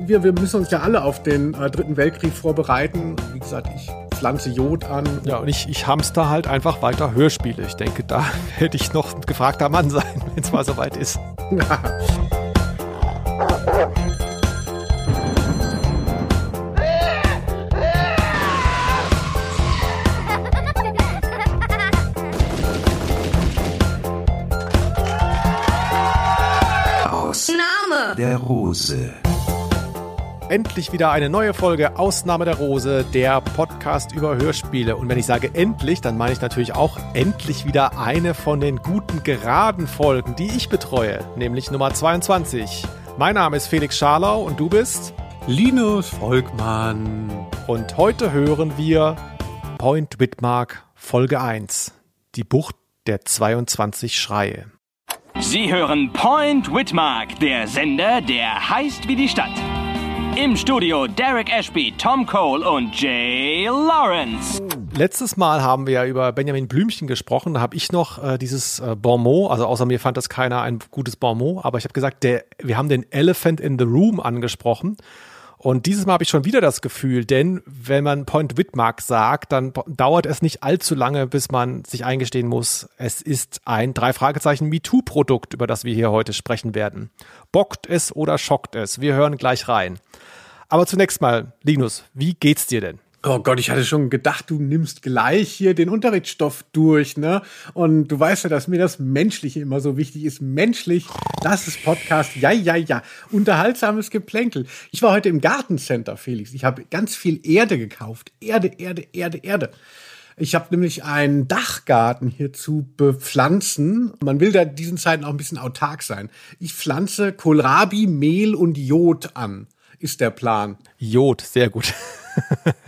Wir, wir müssen uns ja alle auf den äh, Dritten Weltkrieg vorbereiten. Wie gesagt, ich pflanze Jod an. Ja, und ich, ich hamster halt einfach weiter Hörspiele. Ich denke, da hätte ich noch ein gefragter Mann sein, wenn es mal soweit ist. Ausnahme der Rose. Endlich wieder eine neue Folge Ausnahme der Rose, der Podcast über Hörspiele. Und wenn ich sage endlich, dann meine ich natürlich auch endlich wieder eine von den guten geraden Folgen, die ich betreue, nämlich Nummer 22. Mein Name ist Felix Scharlau und du bist Linus Volkmann. Und heute hören wir Point Whitmark Folge 1. Die Bucht der 22 Schreie. Sie hören Point Whitmark, der Sender, der heißt wie die Stadt. Im Studio Derek Ashby, Tom Cole und Jay Lawrence. Letztes Mal haben wir ja über Benjamin Blümchen gesprochen. Da habe ich noch äh, dieses äh, Bonmot, also außer mir fand das keiner ein gutes Bonmot, aber ich habe gesagt, der, wir haben den Elephant in the Room angesprochen. Und dieses Mal habe ich schon wieder das Gefühl, denn wenn man Point Whitmark sagt, dann dauert es nicht allzu lange, bis man sich eingestehen muss, es ist ein drei Fragezeichen MeToo-Produkt, über das wir hier heute sprechen werden. Bockt es oder schockt es? Wir hören gleich rein. Aber zunächst mal, Linus, wie geht's dir denn? Oh Gott, ich hatte schon gedacht, du nimmst gleich hier den Unterrichtsstoff durch, ne? Und du weißt ja, dass mir das Menschliche immer so wichtig ist. Menschlich, das ist Podcast. Ja, ja, ja. Unterhaltsames Geplänkel. Ich war heute im Gartencenter, Felix. Ich habe ganz viel Erde gekauft. Erde, Erde, Erde, Erde. Ich habe nämlich einen Dachgarten hier zu bepflanzen. Man will da diesen Zeiten auch ein bisschen autark sein. Ich pflanze Kohlrabi, Mehl und Jod an, ist der Plan. Jod, sehr gut.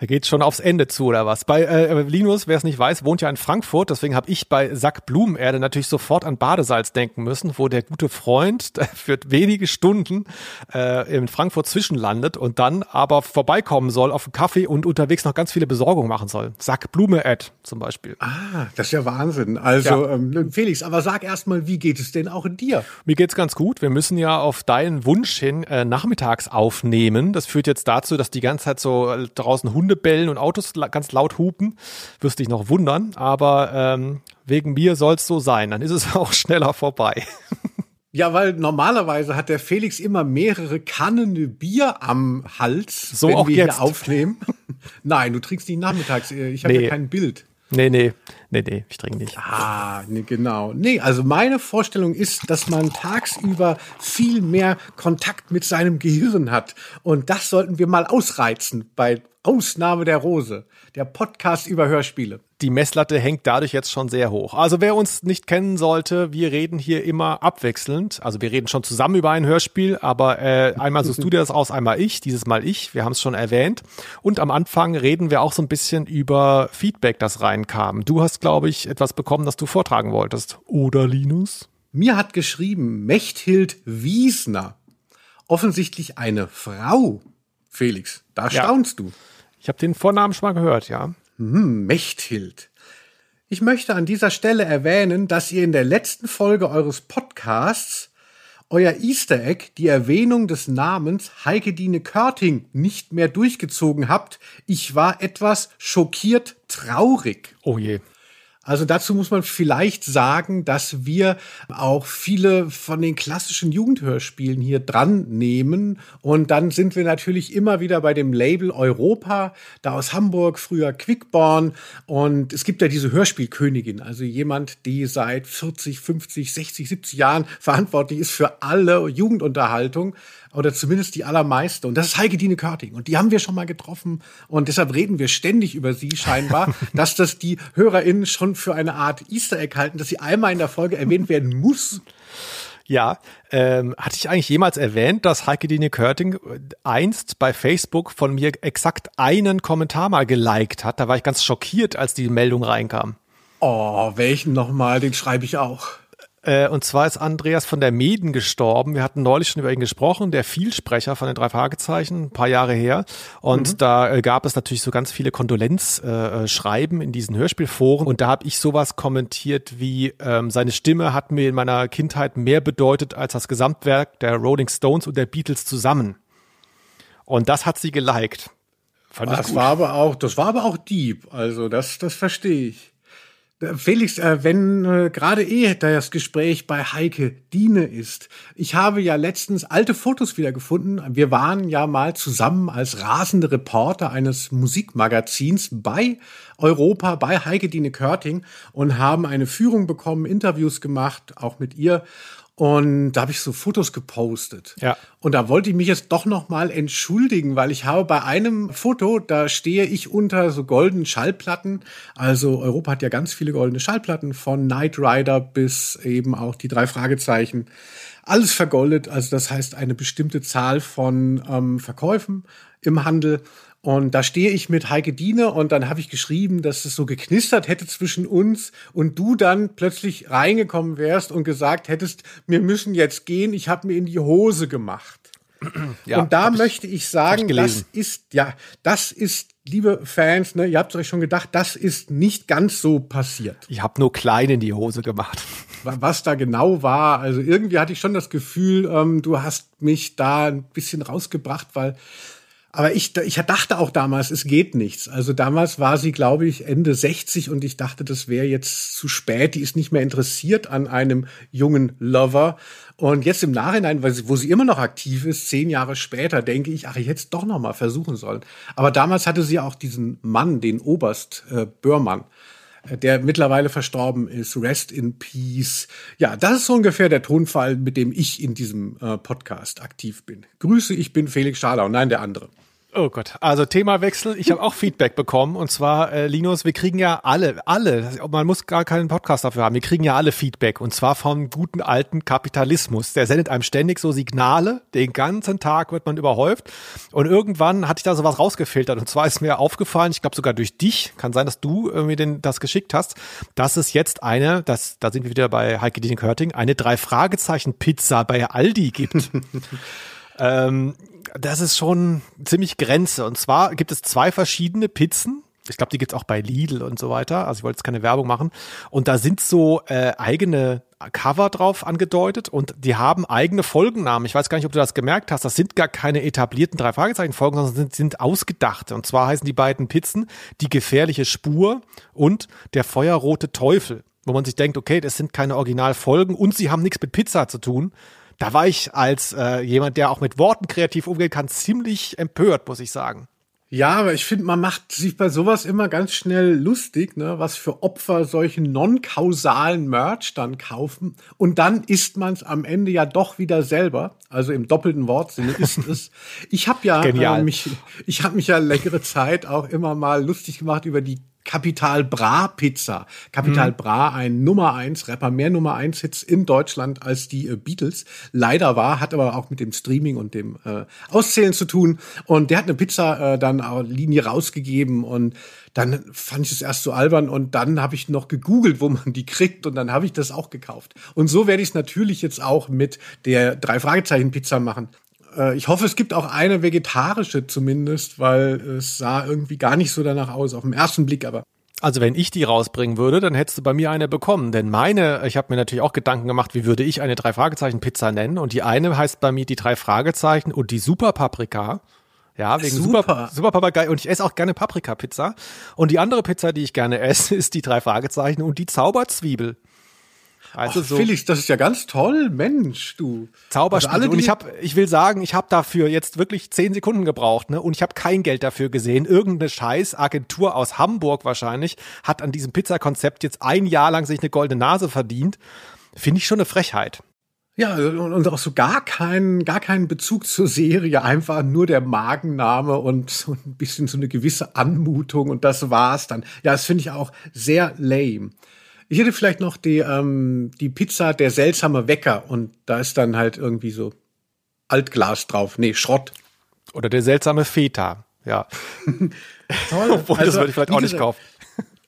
Da geht schon aufs Ende zu oder was? Bei äh, Linus, wer es nicht weiß, wohnt ja in Frankfurt, deswegen habe ich bei Sack Blumenerde natürlich sofort an Badesalz denken müssen, wo der gute Freund für wenige Stunden äh, in Frankfurt zwischenlandet und dann aber vorbeikommen soll auf einen Kaffee und unterwegs noch ganz viele Besorgungen machen soll. Sack Blume Ad zum Beispiel. Ah, das ist ja Wahnsinn. Also ja. ähm, Felix, aber sag erstmal, wie geht es denn auch in dir? Mir geht's ganz gut. Wir müssen ja auf deinen Wunsch hin äh, nachmittags aufnehmen. Das führt jetzt dazu, dass die ganze Zeit so äh, draußen Hunde bellen und Autos ganz laut hupen, wirst dich noch wundern. Aber ähm, wegen mir soll es so sein. Dann ist es auch schneller vorbei. Ja, weil normalerweise hat der Felix immer mehrere Kannen Bier am Hals, so wenn wir jetzt. hier aufnehmen. Nein, du trinkst die nachmittags. Ich habe nee. ja kein Bild. Nee, nee, nee, nee, ich trinke nicht. Ah, nee, genau. Nee, also meine Vorstellung ist, dass man tagsüber viel mehr Kontakt mit seinem Gehirn hat. Und das sollten wir mal ausreizen bei Ausnahme der Rose, der Podcast über Hörspiele. Die Messlatte hängt dadurch jetzt schon sehr hoch. Also wer uns nicht kennen sollte, wir reden hier immer abwechselnd. Also wir reden schon zusammen über ein Hörspiel, aber äh, einmal suchst du dir das aus, einmal ich, dieses Mal ich. Wir haben es schon erwähnt. Und am Anfang reden wir auch so ein bisschen über Feedback, das reinkam. Du hast, glaube ich, etwas bekommen, das du vortragen wolltest. Oder Linus? Mir hat geschrieben Mechthild Wiesner. Offensichtlich eine Frau. Felix, da ja. staunst du. Ich habe den Vornamen schon mal gehört, ja. Hm, Mechthild. Ich möchte an dieser Stelle erwähnen, dass ihr in der letzten Folge eures Podcasts euer Easter Egg, die Erwähnung des Namens Heike Dine Körting, nicht mehr durchgezogen habt. Ich war etwas schockiert traurig. Oh je. Also dazu muss man vielleicht sagen, dass wir auch viele von den klassischen Jugendhörspielen hier dran nehmen. Und dann sind wir natürlich immer wieder bei dem Label Europa, da aus Hamburg, früher Quickborn. Und es gibt ja diese Hörspielkönigin, also jemand, die seit 40, 50, 60, 70 Jahren verantwortlich ist für alle Jugendunterhaltung oder zumindest die allermeiste. Und das ist Heike Dine Körting. Und die haben wir schon mal getroffen. Und deshalb reden wir ständig über sie scheinbar, dass das die HörerInnen schon für eine Art Easter Egg halten, dass sie einmal in der Folge erwähnt werden muss. Ja, ähm, hatte ich eigentlich jemals erwähnt, dass Heike Dine Körting einst bei Facebook von mir exakt einen Kommentar mal geliked hat? Da war ich ganz schockiert, als die Meldung reinkam. Oh, welchen nochmal? Den schreibe ich auch. Äh, und zwar ist Andreas von der Meden gestorben. Wir hatten neulich schon über ihn gesprochen, der Vielsprecher von den drei Fragezeichen, ein paar Jahre her. Und mhm. da äh, gab es natürlich so ganz viele Kondolenzschreiben äh, in diesen Hörspielforen. Und da habe ich sowas kommentiert wie, ähm, seine Stimme hat mir in meiner Kindheit mehr bedeutet als das Gesamtwerk der Rolling Stones und der Beatles zusammen. Und das hat sie geliked. Fand das war aber auch, das war aber auch deep. Also das, das verstehe ich. Felix, äh, wenn äh, gerade eh das Gespräch bei Heike Diene ist. Ich habe ja letztens alte Fotos wieder gefunden. Wir waren ja mal zusammen als rasende Reporter eines Musikmagazins bei Europa, bei Heike Diene Körting und haben eine Führung bekommen, Interviews gemacht, auch mit ihr. Und da habe ich so Fotos gepostet. Ja. Und da wollte ich mich jetzt doch noch mal entschuldigen, weil ich habe bei einem Foto, da stehe ich unter so goldenen Schallplatten. Also Europa hat ja ganz viele goldene Schallplatten von Knight Rider bis eben auch die drei Fragezeichen. Alles vergoldet. Also das heißt eine bestimmte Zahl von ähm, Verkäufen im Handel. Und da stehe ich mit Heike Diene und dann habe ich geschrieben, dass es so geknistert hätte zwischen uns und du dann plötzlich reingekommen wärst und gesagt hättest, wir müssen jetzt gehen, ich habe mir in die Hose gemacht. Ja, und da möchte ich, sagen, ich das ist, ja, das ist, liebe Fans, ne, ihr habt euch schon gedacht, das ist nicht ganz so passiert. Ich habe nur klein in die Hose gemacht. Was da genau war, also irgendwie hatte ich schon das Gefühl, ähm, du hast mich da ein bisschen rausgebracht, weil aber ich, ich dachte auch damals, es geht nichts. Also damals war sie, glaube ich, Ende 60 und ich dachte, das wäre jetzt zu spät. Die ist nicht mehr interessiert an einem jungen Lover. Und jetzt im Nachhinein, sie, wo sie immer noch aktiv ist, zehn Jahre später, denke ich, ach, ich hätte es doch noch mal versuchen sollen. Aber damals hatte sie auch diesen Mann, den Oberst äh, Börmann äh, der mittlerweile verstorben ist. Rest in Peace. Ja, das ist so ungefähr der Tonfall, mit dem ich in diesem äh, Podcast aktiv bin. Grüße, ich bin Felix Schalau. Nein, der andere. Oh Gott, also Themawechsel. Ich habe auch Feedback bekommen. Und zwar, äh, Linus, wir kriegen ja alle, alle, man muss gar keinen Podcast dafür haben, wir kriegen ja alle Feedback. Und zwar vom guten alten Kapitalismus. Der sendet einem ständig so Signale, den ganzen Tag wird man überhäuft. Und irgendwann hatte ich da sowas rausgefiltert. Und zwar ist mir aufgefallen, ich glaube sogar durch dich, kann sein, dass du mir den, das geschickt hast, dass es jetzt eine, das, da sind wir wieder bei Heike Dieting Körting, eine drei Fragezeichen Pizza bei Aldi gibt. ähm, das ist schon ziemlich Grenze. Und zwar gibt es zwei verschiedene Pizzen. Ich glaube, die gibt's auch bei Lidl und so weiter. Also ich wollte jetzt keine Werbung machen. Und da sind so äh, eigene Cover drauf angedeutet und die haben eigene Folgennamen. Ich weiß gar nicht, ob du das gemerkt hast. Das sind gar keine etablierten drei Fragezeichen Folgen, sondern sind, sind ausgedachte. Und zwar heißen die beiden Pizzen die gefährliche Spur und der feuerrote Teufel. Wo man sich denkt, okay, das sind keine Originalfolgen und sie haben nichts mit Pizza zu tun da war ich als äh, jemand, der auch mit Worten kreativ umgehen kann, ziemlich empört, muss ich sagen. Ja, aber ich finde, man macht sich bei sowas immer ganz schnell lustig, ne, was für Opfer solchen non-kausalen Merch dann kaufen. Und dann isst man es am Ende ja doch wieder selber. Also im doppelten Wortsinne ist es. Ich habe ja äh, mich, ich habe mich ja längere Zeit auch immer mal lustig gemacht über die Capital Bra Pizza. Capital mhm. Bra, ein Nummer eins Rapper, mehr Nummer eins Hits in Deutschland als die äh, Beatles. Leider war, hat aber auch mit dem Streaming und dem äh, Auszählen zu tun. Und der hat eine Pizza äh, dann auch Linie rausgegeben und dann fand ich es erst so albern und dann habe ich noch gegoogelt, wo man die kriegt und dann habe ich das auch gekauft. Und so werde ich es natürlich jetzt auch mit der drei Fragezeichen Pizza machen. Äh, ich hoffe, es gibt auch eine vegetarische zumindest, weil es sah irgendwie gar nicht so danach aus, auf den ersten Blick aber. Also wenn ich die rausbringen würde, dann hättest du bei mir eine bekommen. Denn meine, ich habe mir natürlich auch Gedanken gemacht, wie würde ich eine drei Fragezeichen Pizza nennen? Und die eine heißt bei mir die drei Fragezeichen und die Super Paprika. Ja, wegen Super, Super, Super Paprika. Und ich esse auch gerne Paprika-Pizza. Und die andere Pizza, die ich gerne esse, ist die drei Fragezeichen und die Zauberzwiebel. Also Ach, so. Felix, das ist ja ganz toll, Mensch, du. Zauberspiel. Also und ich habe, ich will sagen, ich habe dafür jetzt wirklich zehn Sekunden gebraucht, ne? Und ich habe kein Geld dafür gesehen. Irgendeine Scheiß Agentur aus Hamburg wahrscheinlich hat an diesem Pizzakonzept jetzt ein Jahr lang sich eine goldene Nase verdient. Finde ich schon eine Frechheit. Ja, und auch so gar keinen, gar keinen Bezug zur Serie, einfach nur der Magenname und so ein bisschen so eine gewisse Anmutung und das war's dann. Ja, das finde ich auch sehr lame. Ich hätte vielleicht noch die, ähm, die Pizza der seltsame Wecker und da ist dann halt irgendwie so Altglas drauf. Nee, Schrott. Oder der seltsame Feta, ja. Toll. Obwohl, also, das würde ich vielleicht auch nicht kaufen.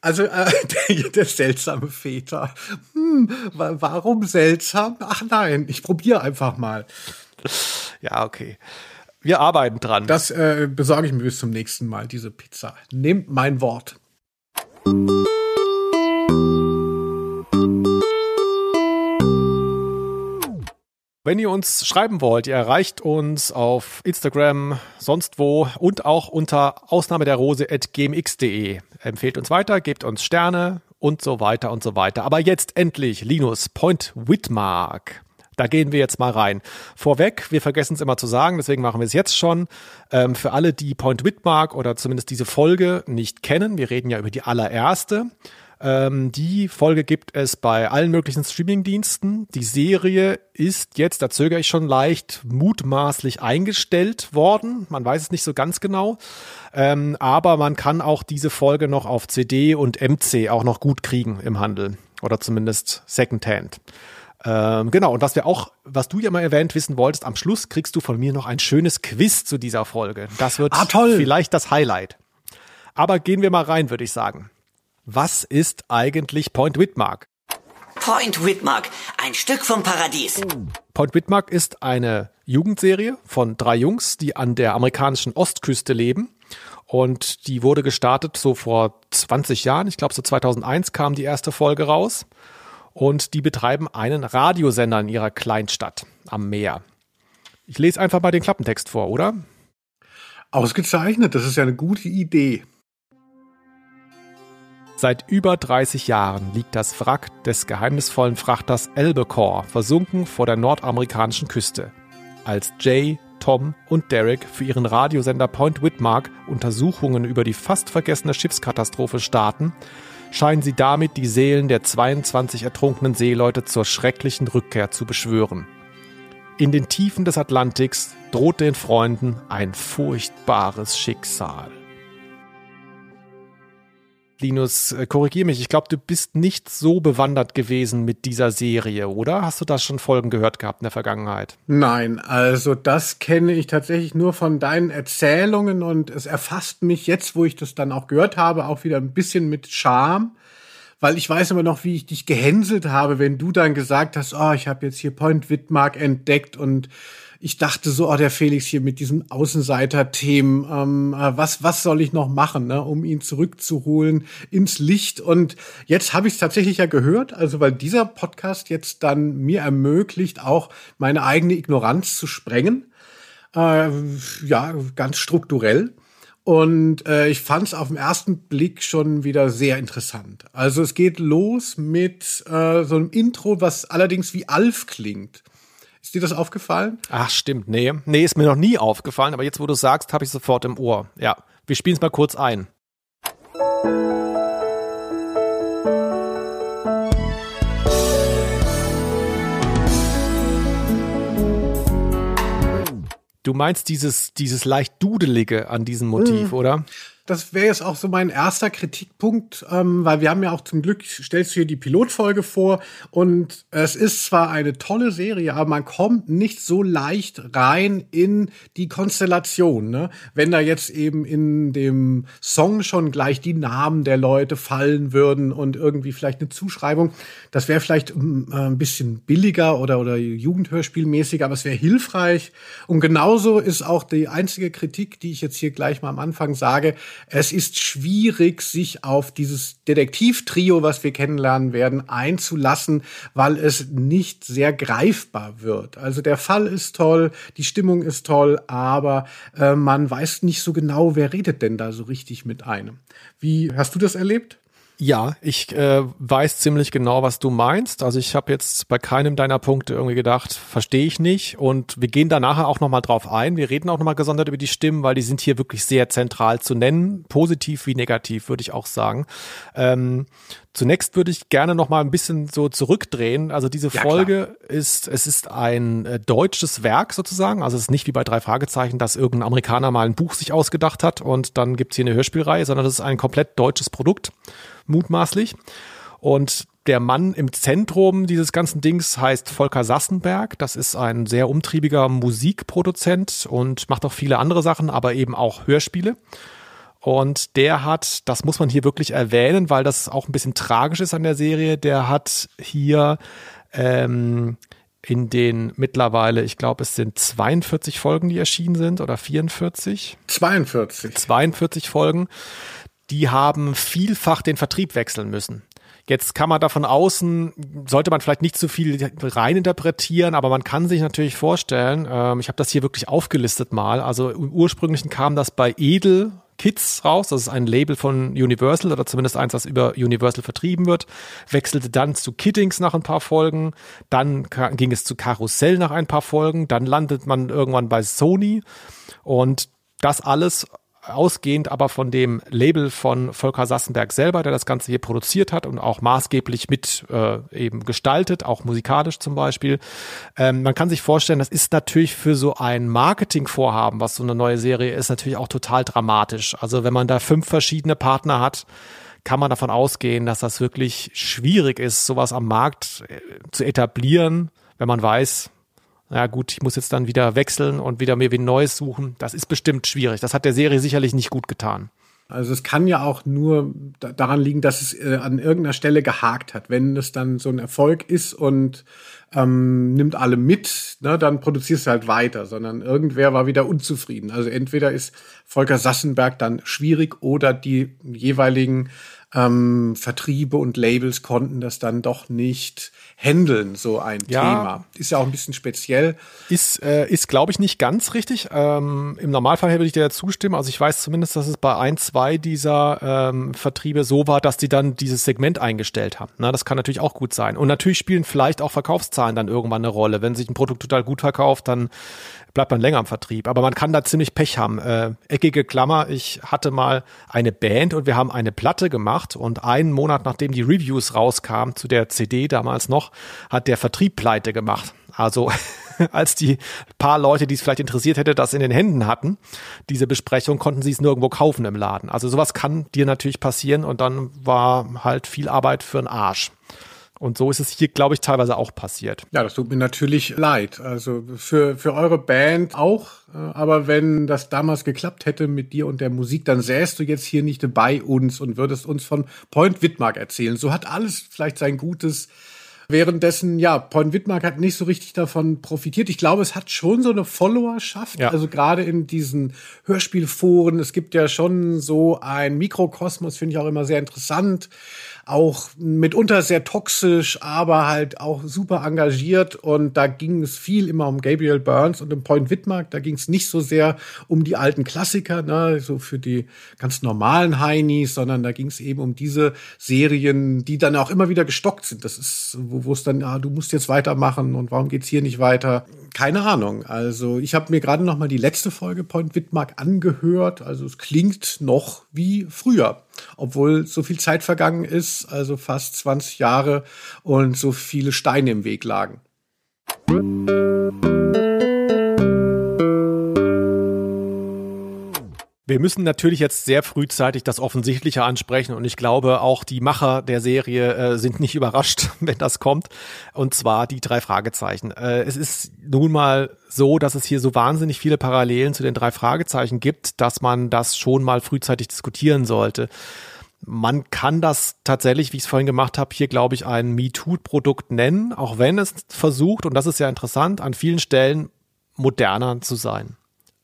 Also äh, der, der seltsame Feta. Hm, warum seltsam? Ach nein, ich probiere einfach mal. Ja, okay. Wir arbeiten dran. Das äh, besorge ich mir bis zum nächsten Mal, diese Pizza. Nehmt mein Wort. Wenn ihr uns schreiben wollt, ihr erreicht uns auf Instagram, sonst wo und auch unter Ausnahme der Rose at gmx.de. Empfehlt uns weiter, gebt uns Sterne und so weiter und so weiter. Aber jetzt endlich Linus Point Whitmark. Da gehen wir jetzt mal rein. Vorweg, wir vergessen es immer zu sagen, deswegen machen wir es jetzt schon. Ähm, für alle, die Point Whitmark oder zumindest diese Folge nicht kennen, wir reden ja über die allererste. Ähm, die Folge gibt es bei allen möglichen Streamingdiensten. Die Serie ist jetzt, da zögere ich schon leicht, mutmaßlich eingestellt worden. Man weiß es nicht so ganz genau. Ähm, aber man kann auch diese Folge noch auf CD und MC auch noch gut kriegen im Handel. Oder zumindest Secondhand. Ähm, genau, und was wir auch, was du ja mal erwähnt wissen wolltest, am Schluss kriegst du von mir noch ein schönes Quiz zu dieser Folge. Das wird ah, vielleicht das Highlight. Aber gehen wir mal rein, würde ich sagen. Was ist eigentlich Point Whitmark? Point Whitmark, ein Stück vom Paradies. Point Whitmark ist eine Jugendserie von drei Jungs, die an der amerikanischen Ostküste leben. Und die wurde gestartet so vor 20 Jahren. Ich glaube, so 2001 kam die erste Folge raus. Und die betreiben einen Radiosender in ihrer Kleinstadt am Meer. Ich lese einfach mal den Klappentext vor, oder? Ausgezeichnet, das ist ja eine gute Idee. Seit über 30 Jahren liegt das Wrack des geheimnisvollen Frachters Albacore versunken vor der nordamerikanischen Küste. Als Jay, Tom und Derek für ihren Radiosender Point Whitmark Untersuchungen über die fast vergessene Schiffskatastrophe starten, scheinen sie damit die Seelen der 22 ertrunkenen Seeleute zur schrecklichen Rückkehr zu beschwören. In den Tiefen des Atlantiks droht den Freunden ein furchtbares Schicksal. Linus, äh, korrigier mich. Ich glaube, du bist nicht so bewandert gewesen mit dieser Serie, oder? Hast du das schon Folgen gehört gehabt in der Vergangenheit? Nein, also das kenne ich tatsächlich nur von deinen Erzählungen und es erfasst mich jetzt, wo ich das dann auch gehört habe, auch wieder ein bisschen mit Charme. Weil ich weiß immer noch, wie ich dich gehänselt habe, wenn du dann gesagt hast, oh, ich habe jetzt hier Point Whitmark entdeckt und ich dachte so, oh, der Felix hier mit diesen Außenseiter-Themen, ähm, äh, was, was soll ich noch machen, ne, um ihn zurückzuholen ins Licht? Und jetzt habe ich es tatsächlich ja gehört, also weil dieser Podcast jetzt dann mir ermöglicht, auch meine eigene Ignoranz zu sprengen. Äh, ja, ganz strukturell. Und äh, ich fand es auf den ersten Blick schon wieder sehr interessant. Also es geht los mit äh, so einem Intro, was allerdings wie Alf klingt. Ist dir das aufgefallen? Ach, stimmt. Nee. Nee, ist mir noch nie aufgefallen, aber jetzt, wo du sagst, habe ich sofort im Ohr. Ja. Wir spielen es mal kurz ein. Du meinst dieses, dieses leicht Dudelige an diesem Motiv, mhm. oder? Das wäre jetzt auch so mein erster Kritikpunkt, ähm, weil wir haben ja auch zum Glück, stellst du hier die Pilotfolge vor und es ist zwar eine tolle Serie, aber man kommt nicht so leicht rein in die Konstellation. Ne? Wenn da jetzt eben in dem Song schon gleich die Namen der Leute fallen würden und irgendwie vielleicht eine Zuschreibung, das wäre vielleicht ähm, äh, ein bisschen billiger oder, oder Jugendhörspielmäßiger, aber es wäre hilfreich. Und genauso ist auch die einzige Kritik, die ich jetzt hier gleich mal am Anfang sage, es ist schwierig, sich auf dieses Detektivtrio, was wir kennenlernen werden, einzulassen, weil es nicht sehr greifbar wird. Also der Fall ist toll, die Stimmung ist toll, aber äh, man weiß nicht so genau, wer redet denn da so richtig mit einem. Wie hast du das erlebt? Ja, ich äh, weiß ziemlich genau, was du meinst. Also ich habe jetzt bei keinem deiner Punkte irgendwie gedacht, verstehe ich nicht. Und wir gehen da nachher auch nochmal drauf ein. Wir reden auch nochmal gesondert über die Stimmen, weil die sind hier wirklich sehr zentral zu nennen. Positiv wie negativ, würde ich auch sagen. Ähm, zunächst würde ich gerne nochmal ein bisschen so zurückdrehen. Also diese ja, Folge klar. ist, es ist ein äh, deutsches Werk sozusagen. Also es ist nicht wie bei drei Fragezeichen, dass irgendein Amerikaner mal ein Buch sich ausgedacht hat und dann gibt's hier eine Hörspielreihe, sondern das ist ein komplett deutsches Produkt mutmaßlich. Und der Mann im Zentrum dieses ganzen Dings heißt Volker Sassenberg. Das ist ein sehr umtriebiger Musikproduzent und macht auch viele andere Sachen, aber eben auch Hörspiele. Und der hat, das muss man hier wirklich erwähnen, weil das auch ein bisschen tragisch ist an der Serie, der hat hier ähm, in den mittlerweile, ich glaube, es sind 42 Folgen, die erschienen sind oder 44? 42. 42 Folgen die haben vielfach den Vertrieb wechseln müssen. Jetzt kann man da von außen, sollte man vielleicht nicht zu viel reininterpretieren, aber man kann sich natürlich vorstellen, ähm, ich habe das hier wirklich aufgelistet mal, also im ursprünglichen kam das bei Edel Kids raus. Das ist ein Label von Universal oder zumindest eins, das über Universal vertrieben wird. Wechselte dann zu Kiddings nach ein paar Folgen. Dann ging es zu Karussell nach ein paar Folgen. Dann landet man irgendwann bei Sony. Und das alles ausgehend aber von dem Label von Volker Sassenberg selber, der das Ganze hier produziert hat und auch maßgeblich mit äh, eben gestaltet, auch musikalisch zum Beispiel. Ähm, man kann sich vorstellen, das ist natürlich für so ein Marketingvorhaben, was so eine neue Serie ist, natürlich auch total dramatisch. Also wenn man da fünf verschiedene Partner hat, kann man davon ausgehen, dass das wirklich schwierig ist, sowas am Markt äh, zu etablieren, wenn man weiß, ja gut, ich muss jetzt dann wieder wechseln und wieder mir wie Neues suchen. Das ist bestimmt schwierig. Das hat der Serie sicherlich nicht gut getan. Also es kann ja auch nur daran liegen, dass es äh, an irgendeiner Stelle gehakt hat. Wenn es dann so ein Erfolg ist und ähm, nimmt alle mit, ne, dann produzierst du halt weiter, sondern irgendwer war wieder unzufrieden. Also entweder ist Volker Sassenberg dann schwierig oder die jeweiligen ähm, Vertriebe und Labels konnten das dann doch nicht handeln, so ein ja, Thema. Ist ja auch ein bisschen speziell. Ist, äh, ist glaube ich, nicht ganz richtig. Ähm, Im Normalfall würde ich dir zustimmen. Also ich weiß zumindest, dass es bei ein, zwei dieser ähm, Vertriebe so war, dass die dann dieses Segment eingestellt haben. Na, das kann natürlich auch gut sein. Und natürlich spielen vielleicht auch Verkaufszahlen dann irgendwann eine Rolle. Wenn sich ein Produkt total gut verkauft, dann bleibt man länger im Vertrieb. Aber man kann da ziemlich Pech haben. Äh, eckige Klammer, ich hatte mal eine Band und wir haben eine Platte gemacht und einen Monat nachdem die Reviews rauskamen zu der CD damals noch, hat der Vertrieb pleite gemacht. Also als die paar Leute, die es vielleicht interessiert hätte, das in den Händen hatten, diese Besprechung, konnten sie es nirgendwo kaufen im Laden. Also sowas kann dir natürlich passieren und dann war halt viel Arbeit für einen Arsch. Und so ist es hier, glaube ich, teilweise auch passiert. Ja, das tut mir natürlich leid. Also für, für eure Band auch. Äh, aber wenn das damals geklappt hätte mit dir und der Musik, dann säßt du jetzt hier nicht bei uns und würdest uns von Point Wittmark erzählen. So hat alles vielleicht sein Gutes. Währenddessen, ja, Point Wittmark hat nicht so richtig davon profitiert. Ich glaube, es hat schon so eine Followerschaft. Ja. Also gerade in diesen Hörspielforen. Es gibt ja schon so ein Mikrokosmos, finde ich auch immer sehr interessant auch mitunter sehr toxisch, aber halt auch super engagiert. Und da ging es viel immer um Gabriel Burns und um Point Wittmark. Da ging es nicht so sehr um die alten Klassiker, ne, so für die ganz normalen Heinis, sondern da ging es eben um diese Serien, die dann auch immer wieder gestockt sind. Das ist, wo es dann, ja, du musst jetzt weitermachen und warum geht's hier nicht weiter? Keine Ahnung. Also ich habe mir gerade noch mal die letzte Folge Point Wittmark angehört. Also es klingt noch wie früher obwohl so viel Zeit vergangen ist, also fast 20 Jahre und so viele Steine im Weg lagen. Wir müssen natürlich jetzt sehr frühzeitig das Offensichtliche ansprechen und ich glaube, auch die Macher der Serie äh, sind nicht überrascht, wenn das kommt. Und zwar die drei Fragezeichen. Äh, es ist nun mal so, dass es hier so wahnsinnig viele Parallelen zu den drei Fragezeichen gibt, dass man das schon mal frühzeitig diskutieren sollte. Man kann das tatsächlich, wie ich es vorhin gemacht habe, hier glaube ich ein MeToo-Produkt nennen, auch wenn es versucht, und das ist ja interessant, an vielen Stellen moderner zu sein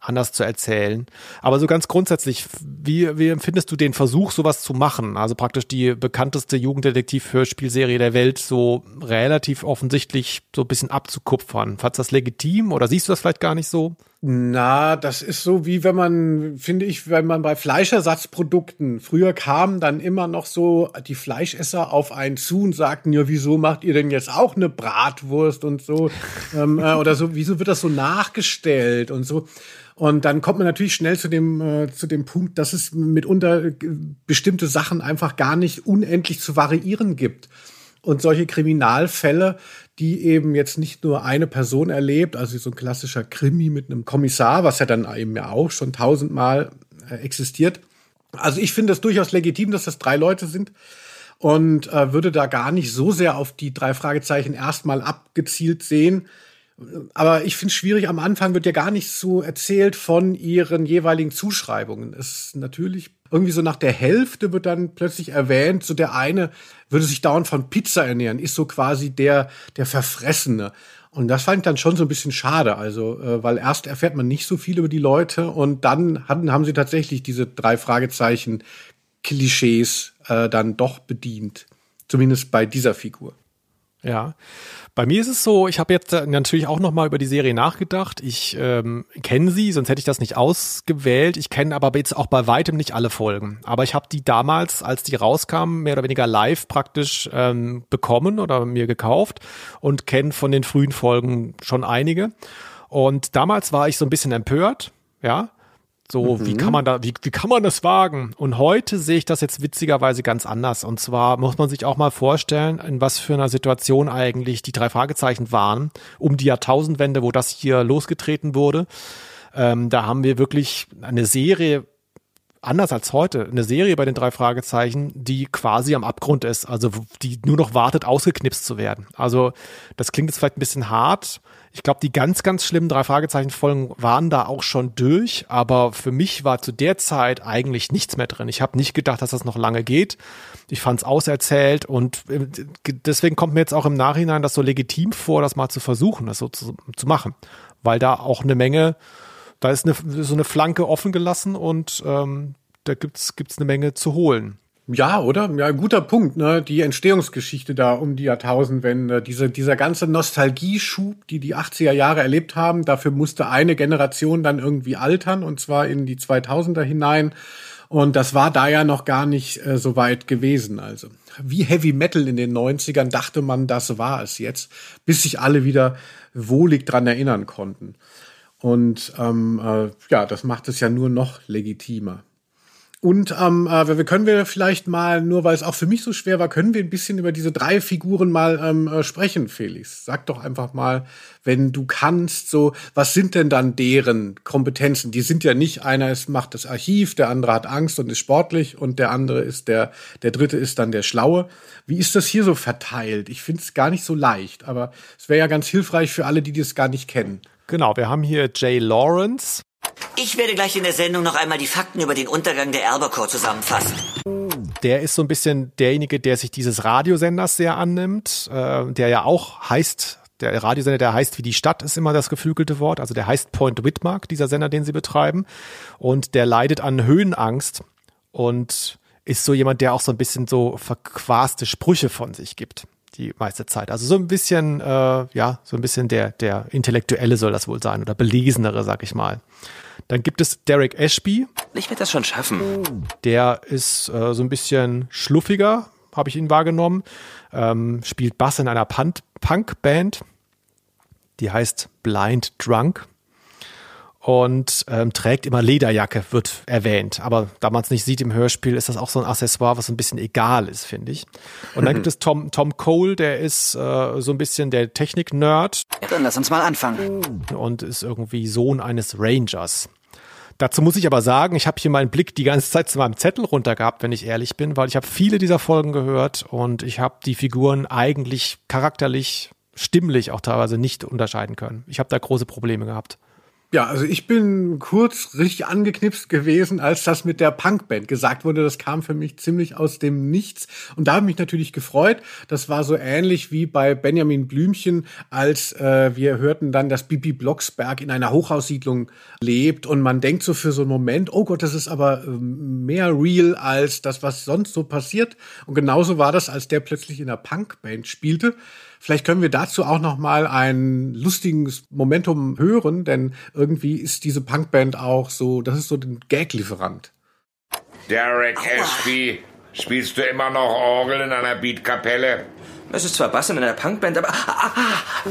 anders zu erzählen. Aber so ganz grundsätzlich, wie, wie empfindest du den Versuch, sowas zu machen? Also praktisch die bekannteste Jugenddetektiv-Hörspielserie der Welt so relativ offensichtlich so ein bisschen abzukupfern. Fandest du das legitim oder siehst du das vielleicht gar nicht so? Na, das ist so wie wenn man, finde ich, wenn man bei Fleischersatzprodukten, früher kamen dann immer noch so die Fleischesser auf einen zu und sagten, ja, wieso macht ihr denn jetzt auch eine Bratwurst und so? ähm, äh, oder so, wieso wird das so nachgestellt und so? Und dann kommt man natürlich schnell zu dem, äh, zu dem Punkt, dass es mitunter äh, bestimmte Sachen einfach gar nicht unendlich zu variieren gibt. Und solche Kriminalfälle, die eben jetzt nicht nur eine Person erlebt, also so ein klassischer Krimi mit einem Kommissar, was ja dann eben ja auch schon tausendmal äh, existiert. Also ich finde es durchaus legitim, dass das drei Leute sind und äh, würde da gar nicht so sehr auf die drei Fragezeichen erstmal abgezielt sehen, aber ich finde es schwierig, am Anfang wird ja gar nicht so erzählt von ihren jeweiligen Zuschreibungen. Es ist natürlich irgendwie so nach der Hälfte wird dann plötzlich erwähnt, so der eine würde sich dauernd von Pizza ernähren, ist so quasi der, der Verfressene. Und das fand ich dann schon so ein bisschen schade, also, äh, weil erst erfährt man nicht so viel über die Leute und dann hatten, haben sie tatsächlich diese drei Fragezeichen Klischees äh, dann doch bedient. Zumindest bei dieser Figur. Ja. Bei mir ist es so, ich habe jetzt äh, natürlich auch noch mal über die Serie nachgedacht. Ich ähm, kenne sie, sonst hätte ich das nicht ausgewählt. Ich kenne aber jetzt auch bei weitem nicht alle Folgen. Aber ich habe die damals, als die rauskamen, mehr oder weniger live praktisch ähm, bekommen oder mir gekauft und kenne von den frühen Folgen schon einige. Und damals war ich so ein bisschen empört, ja, so, mhm. wie kann man da, wie, wie kann man das wagen? Und heute sehe ich das jetzt witzigerweise ganz anders. Und zwar muss man sich auch mal vorstellen, in was für einer Situation eigentlich die drei Fragezeichen waren, um die Jahrtausendwende, wo das hier losgetreten wurde. Ähm, da haben wir wirklich eine Serie, anders als heute, eine Serie bei den drei Fragezeichen, die quasi am Abgrund ist, also die nur noch wartet, ausgeknipst zu werden. Also das klingt jetzt vielleicht ein bisschen hart, ich glaube, die ganz, ganz schlimmen drei Fragezeichen-Folgen waren da auch schon durch, aber für mich war zu der Zeit eigentlich nichts mehr drin. Ich habe nicht gedacht, dass das noch lange geht. Ich fand es auserzählt und äh, deswegen kommt mir jetzt auch im Nachhinein das so legitim vor, das mal zu versuchen, das so zu, zu machen, weil da auch eine Menge, da ist eine, so eine Flanke offen gelassen und ähm, da gibt's gibt's eine Menge zu holen. Ja, oder? Ja, guter Punkt, ne? Die Entstehungsgeschichte da um die Jahrtausendwende, diese, dieser ganze Nostalgieschub, die die 80er Jahre erlebt haben, dafür musste eine Generation dann irgendwie altern und zwar in die 2000er hinein. Und das war da ja noch gar nicht äh, so weit gewesen. Also wie Heavy Metal in den 90ern dachte man, das war es jetzt, bis sich alle wieder wohlig dran erinnern konnten. Und ähm, äh, ja, das macht es ja nur noch legitimer. Und ähm, äh, können wir vielleicht mal, nur weil es auch für mich so schwer war, können wir ein bisschen über diese drei Figuren mal ähm, äh, sprechen, Felix. Sag doch einfach mal, wenn du kannst, so, was sind denn dann deren Kompetenzen? Die sind ja nicht, einer ist, macht das Archiv, der andere hat Angst und ist sportlich und der andere ist der, der dritte ist dann der Schlaue. Wie ist das hier so verteilt? Ich finde es gar nicht so leicht, aber es wäre ja ganz hilfreich für alle, die das gar nicht kennen. Genau, wir haben hier Jay Lawrence, ich werde gleich in der Sendung noch einmal die Fakten über den Untergang der Erbercore zusammenfassen. Der ist so ein bisschen derjenige, der sich dieses Radiosenders sehr annimmt, äh, der ja auch heißt, der Radiosender, der heißt wie die Stadt, ist immer das geflügelte Wort. Also der heißt Point Whitmark, dieser Sender, den sie betreiben. Und der leidet an Höhenangst und ist so jemand, der auch so ein bisschen so verquaste Sprüche von sich gibt die meiste Zeit. Also so ein bisschen, äh, ja, so ein bisschen der, der Intellektuelle soll das wohl sein oder Belesenere, sag ich mal. Dann gibt es Derek Ashby. Ich werde das schon schaffen. Der ist äh, so ein bisschen schluffiger, habe ich ihn wahrgenommen. Ähm, spielt Bass in einer Punk-Band. Die heißt Blind Drunk und ähm, trägt immer Lederjacke, wird erwähnt. Aber da man es nicht sieht im Hörspiel, ist das auch so ein Accessoire, was ein bisschen egal ist, finde ich. Und dann gibt es Tom, Tom Cole, der ist äh, so ein bisschen der Technik-Nerd. Ja, dann lass uns mal anfangen. Und ist irgendwie Sohn eines Rangers. Dazu muss ich aber sagen, ich habe hier meinen Blick die ganze Zeit zu meinem Zettel runter gehabt, wenn ich ehrlich bin, weil ich habe viele dieser Folgen gehört und ich habe die Figuren eigentlich charakterlich, stimmlich auch teilweise nicht unterscheiden können. Ich habe da große Probleme gehabt. Ja, also ich bin kurz richtig angeknipst gewesen, als das mit der Punkband gesagt wurde. Das kam für mich ziemlich aus dem Nichts. Und da habe ich mich natürlich gefreut. Das war so ähnlich wie bei Benjamin Blümchen, als äh, wir hörten dann, dass Bibi Blocksberg in einer Hochhaussiedlung lebt. Und man denkt so für so einen Moment, oh Gott, das ist aber äh, mehr real als das, was sonst so passiert. Und genauso war das, als der plötzlich in einer Punkband spielte. Vielleicht können wir dazu auch noch mal ein lustiges Momentum hören, denn irgendwie ist diese Punkband auch so, das ist so ein Gag-Lieferant. Derek Ashby, spielst du immer noch Orgel in einer Beatkapelle? Es ist zwar Bass in einer Punkband, aber. Ah, ah.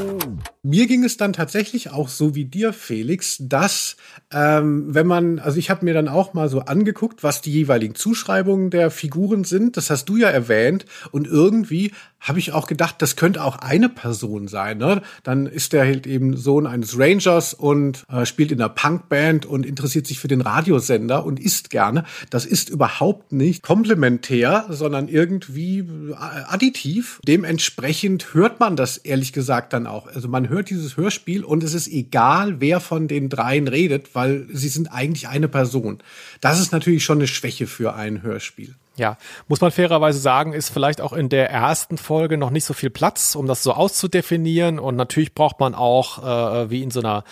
Mir ging es dann tatsächlich auch so wie dir, Felix, dass ähm, wenn man, also ich habe mir dann auch mal so angeguckt, was die jeweiligen Zuschreibungen der Figuren sind. Das hast du ja erwähnt. Und irgendwie habe ich auch gedacht, das könnte auch eine Person sein. Ne? Dann ist der halt eben Sohn eines Rangers und äh, spielt in einer Punkband und interessiert sich für den Radiosender und isst gerne. Das ist überhaupt nicht komplementär, sondern irgendwie äh, additiv. Dementsprechend hört man das ehrlich gesagt dann auch. Also man hört dieses Hörspiel und es ist egal, wer von den dreien redet, weil sie sind eigentlich eine Person. Das ist natürlich schon eine Schwäche für ein Hörspiel. Ja, muss man fairerweise sagen, ist vielleicht auch in der ersten Folge noch nicht so viel Platz, um das so auszudefinieren. Und natürlich braucht man auch, äh, wie in so einer,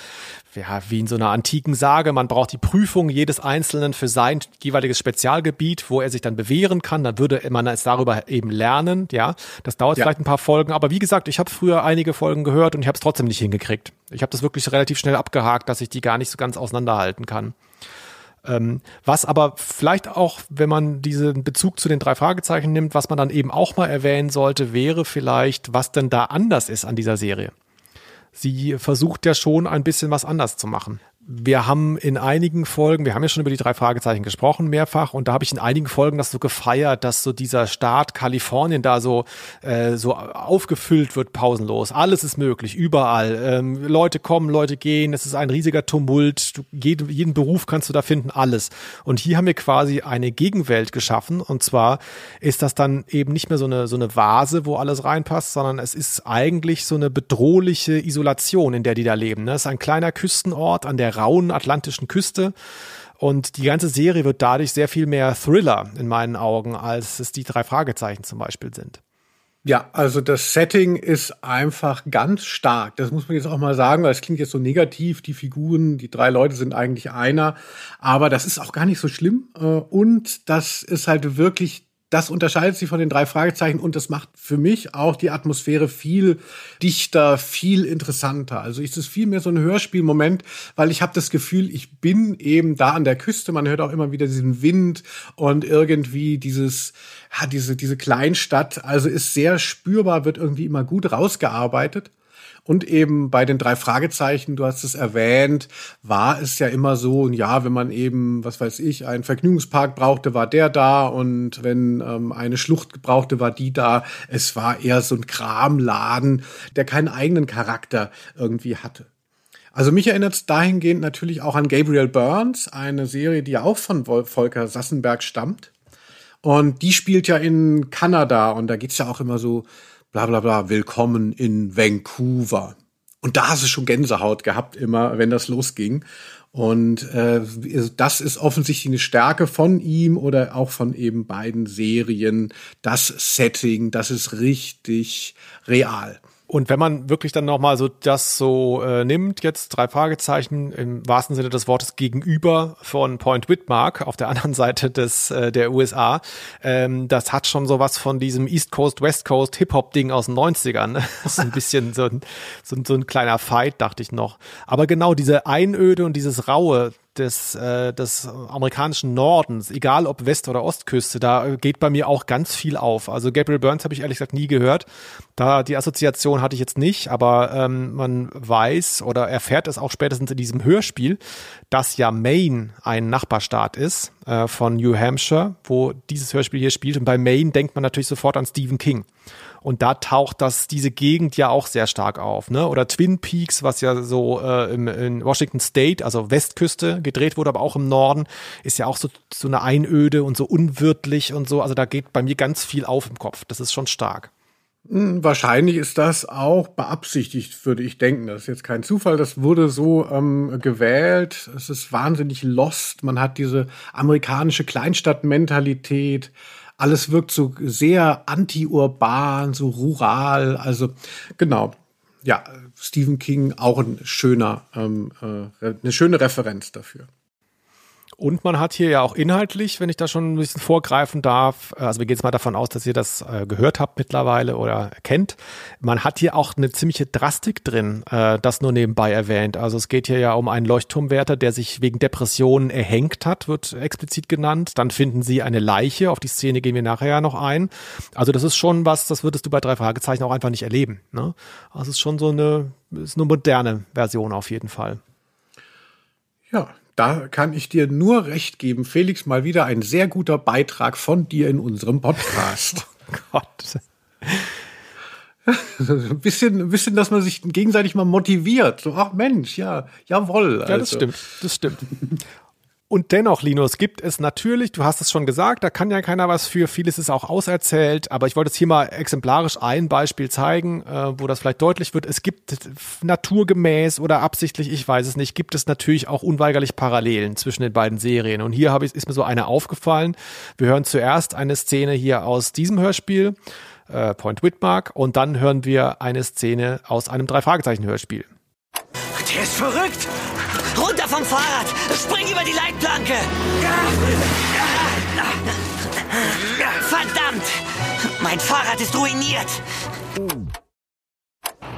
ja, wie in so einer antiken Sage, man braucht die Prüfung jedes Einzelnen für sein jeweiliges Spezialgebiet, wo er sich dann bewähren kann. Dann würde man es darüber eben lernen. Ja, das dauert ja. vielleicht ein paar Folgen. Aber wie gesagt, ich habe früher einige Folgen gehört und ich habe es trotzdem nicht hingekriegt. Ich habe das wirklich relativ schnell abgehakt, dass ich die gar nicht so ganz auseinanderhalten kann. Ähm, was aber vielleicht auch, wenn man diesen Bezug zu den drei Fragezeichen nimmt, was man dann eben auch mal erwähnen sollte, wäre vielleicht, was denn da anders ist an dieser Serie. Sie versucht ja schon ein bisschen was anders zu machen wir haben in einigen Folgen, wir haben ja schon über die drei Fragezeichen gesprochen mehrfach und da habe ich in einigen Folgen das so gefeiert, dass so dieser Staat Kalifornien da so äh, so aufgefüllt wird pausenlos. Alles ist möglich, überall. Ähm, Leute kommen, Leute gehen, es ist ein riesiger Tumult. Du, jeden, jeden Beruf kannst du da finden, alles. Und hier haben wir quasi eine Gegenwelt geschaffen und zwar ist das dann eben nicht mehr so eine so eine Vase, wo alles reinpasst, sondern es ist eigentlich so eine bedrohliche Isolation, in der die da leben. Ne? Es ist ein kleiner Küstenort an der rauen atlantischen Küste. Und die ganze Serie wird dadurch sehr viel mehr Thriller in meinen Augen, als es die drei Fragezeichen zum Beispiel sind. Ja, also das Setting ist einfach ganz stark. Das muss man jetzt auch mal sagen, weil es klingt jetzt so negativ. Die Figuren, die drei Leute sind eigentlich einer. Aber das ist auch gar nicht so schlimm. Äh, und das ist halt wirklich das unterscheidet sich von den drei Fragezeichen und das macht für mich auch die Atmosphäre viel dichter, viel interessanter. Also ist es viel mehr so ein Hörspielmoment, weil ich habe das Gefühl, ich bin eben da an der Küste. Man hört auch immer wieder diesen Wind und irgendwie dieses, ja, diese, diese Kleinstadt. Also ist sehr spürbar, wird irgendwie immer gut rausgearbeitet. Und eben bei den drei Fragezeichen, du hast es erwähnt, war es ja immer so, ja, wenn man eben, was weiß ich, einen Vergnügungspark brauchte, war der da und wenn ähm, eine Schlucht brauchte, war die da. Es war eher so ein Kramladen, der keinen eigenen Charakter irgendwie hatte. Also mich erinnert es dahingehend natürlich auch an Gabriel Burns, eine Serie, die ja auch von Volker Sassenberg stammt. Und die spielt ja in Kanada und da geht's ja auch immer so bla bla bla, willkommen in Vancouver. Und da hast du schon Gänsehaut gehabt, immer, wenn das losging. Und äh, das ist offensichtlich eine Stärke von ihm oder auch von eben beiden Serien. Das Setting, das ist richtig real. Und wenn man wirklich dann nochmal so das so äh, nimmt, jetzt drei Fragezeichen im wahrsten Sinne des Wortes gegenüber von Point Whitmark auf der anderen Seite des äh, der USA, ähm, das hat schon sowas von diesem East Coast, West Coast Hip-Hop-Ding aus den 90ern. Ne? Das ist ein bisschen so ein, so, so ein kleiner Fight, dachte ich noch. Aber genau diese Einöde und dieses Raue, des, äh, des amerikanischen Nordens, egal ob West- oder Ostküste, da geht bei mir auch ganz viel auf. Also Gabriel Burns habe ich ehrlich gesagt nie gehört. Da die Assoziation hatte ich jetzt nicht, aber ähm, man weiß oder erfährt es auch spätestens in diesem Hörspiel, dass ja Maine ein Nachbarstaat ist äh, von New Hampshire, wo dieses Hörspiel hier spielt. Und bei Maine denkt man natürlich sofort an Stephen King. Und da taucht das diese Gegend ja auch sehr stark auf, ne? Oder Twin Peaks, was ja so äh, im, in Washington State, also Westküste gedreht wurde, aber auch im Norden, ist ja auch so so eine Einöde und so unwirtlich und so. Also da geht bei mir ganz viel auf im Kopf. Das ist schon stark. Hm, wahrscheinlich ist das auch beabsichtigt, würde ich denken. Das ist jetzt kein Zufall. Das wurde so ähm, gewählt. Es ist wahnsinnig lost. Man hat diese amerikanische Kleinstadtmentalität alles wirkt so sehr anti-urban, so rural. Also genau, ja, Stephen King auch ein schöner, ähm, äh, eine schöne Referenz dafür. Und man hat hier ja auch inhaltlich, wenn ich da schon ein bisschen vorgreifen darf, also wir gehen jetzt mal davon aus, dass ihr das äh, gehört habt mittlerweile oder kennt, man hat hier auch eine ziemliche Drastik drin, äh, das nur nebenbei erwähnt. Also es geht hier ja um einen Leuchtturmwärter, der sich wegen Depressionen erhängt hat, wird explizit genannt. Dann finden sie eine Leiche, auf die Szene gehen wir nachher ja noch ein. Also das ist schon was, das würdest du bei drei Fragezeichen auch einfach nicht erleben. Ne? Also es ist schon so eine, ist eine moderne Version auf jeden Fall. Ja, da kann ich dir nur recht geben. Felix, mal wieder ein sehr guter Beitrag von dir in unserem Podcast. oh Gott. ein bisschen, ein bisschen, dass man sich gegenseitig mal motiviert. So, ach Mensch, ja, jawohl. Also. Ja, das also. stimmt, das stimmt. Und dennoch, Linus, gibt es natürlich, du hast es schon gesagt, da kann ja keiner was für, vieles ist auch auserzählt, aber ich wollte jetzt hier mal exemplarisch ein Beispiel zeigen, äh, wo das vielleicht deutlich wird. Es gibt naturgemäß oder absichtlich, ich weiß es nicht, gibt es natürlich auch unweigerlich Parallelen zwischen den beiden Serien. Und hier ich, ist mir so eine aufgefallen. Wir hören zuerst eine Szene hier aus diesem Hörspiel, äh, Point Whitmark, und dann hören wir eine Szene aus einem Drei-Fragezeichen-Hörspiel. Der ist verrückt! Runter vom Fahrrad! Spring über die Leitplanke! Verdammt! Mein Fahrrad ist ruiniert!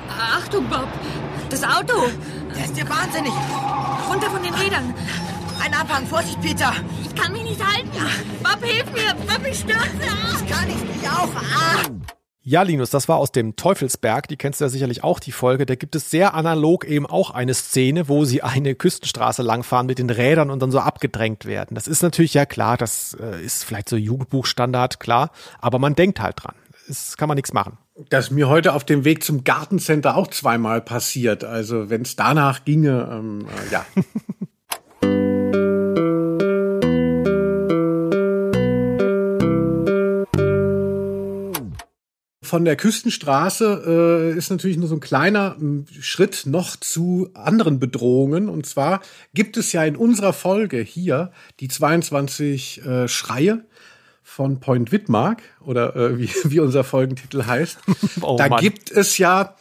Achtung, Bob! Das Auto! Der ist ja wahnsinnig. Runter von den Rädern! Ein Abhang, Vorsicht, Peter. Ich kann mich nicht halten! Bob, hilf mir! Bob, ich stürze! Das kann ich nicht auch. Ah. Ja, Linus, das war aus dem Teufelsberg. Die kennst du ja sicherlich auch, die Folge. Da gibt es sehr analog eben auch eine Szene, wo sie eine Küstenstraße langfahren mit den Rädern und dann so abgedrängt werden. Das ist natürlich ja klar, das äh, ist vielleicht so Jugendbuchstandard, klar. Aber man denkt halt dran. Das kann man nichts machen. Das ist mir heute auf dem Weg zum Gartencenter auch zweimal passiert. Also wenn es danach ginge, ähm, äh, ja. Von der Küstenstraße äh, ist natürlich nur so ein kleiner Schritt noch zu anderen Bedrohungen. Und zwar gibt es ja in unserer Folge hier die 22 äh, Schreie von Point Whitmark oder äh, wie, wie unser Folgentitel heißt. Oh da Mann. gibt es ja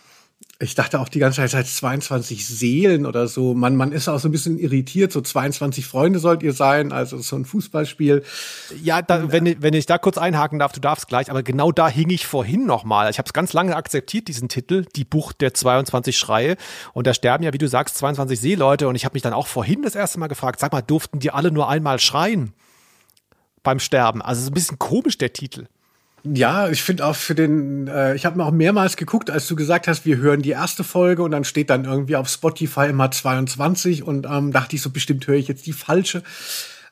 ich dachte auch die ganze Zeit, es heißt 22 Seelen oder so. Man, man ist auch so ein bisschen irritiert. So 22 Freunde sollt ihr sein, also so ein Fußballspiel. Ja, da, wenn, ich- wenn ich da kurz einhaken darf, du darfst gleich, aber genau da hing ich vorhin nochmal. Ich habe es ganz lange akzeptiert, diesen Titel, die Bucht der 22 Schreie. Und da sterben ja, wie du sagst, 22 Seeleute. Und ich habe mich dann auch vorhin das erste Mal gefragt, sag mal, durften die alle nur einmal schreien beim Sterben? Also so ein bisschen komisch, der Titel. Ja, ich finde auch für den, äh, ich habe mir auch mehrmals geguckt, als du gesagt hast, wir hören die erste Folge und dann steht dann irgendwie auf Spotify immer 22 und ähm, dachte ich so, bestimmt höre ich jetzt die falsche.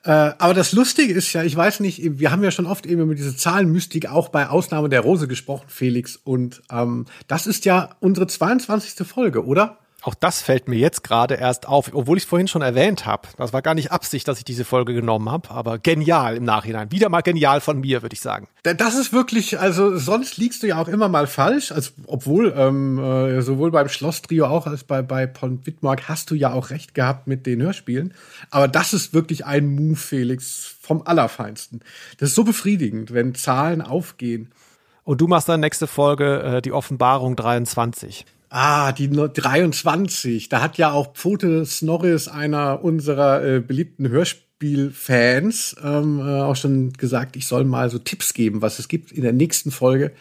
Äh, aber das Lustige ist ja, ich weiß nicht, wir haben ja schon oft eben über diese Zahlenmystik auch bei Ausnahme der Rose gesprochen, Felix. Und ähm, das ist ja unsere 22. Folge, oder? Auch das fällt mir jetzt gerade erst auf, obwohl ich es vorhin schon erwähnt habe. Das war gar nicht Absicht, dass ich diese Folge genommen habe, aber genial im Nachhinein. Wieder mal genial von mir, würde ich sagen. Da- Das ist wirklich, also sonst liegst du ja auch immer mal falsch, also obwohl ähm, äh, sowohl beim Schloss-Trio auch als bei, bei Pont Wittmark hast du ja auch recht gehabt mit den Hörspielen. Aber das ist wirklich ein Move, Felix, vom Allerfeinsten. Das ist so befriedigend, wenn Zahlen aufgehen. Und du machst dann nächste Folge äh, die Offenbarung 23. Ah, die No- 23. Da hat ja auch Pfote Snorris, einer unserer äh, beliebten Hörspielfans, ähm, äh, auch schon gesagt, ich soll mal so Tipps geben, was es gibt in der nächsten Folge.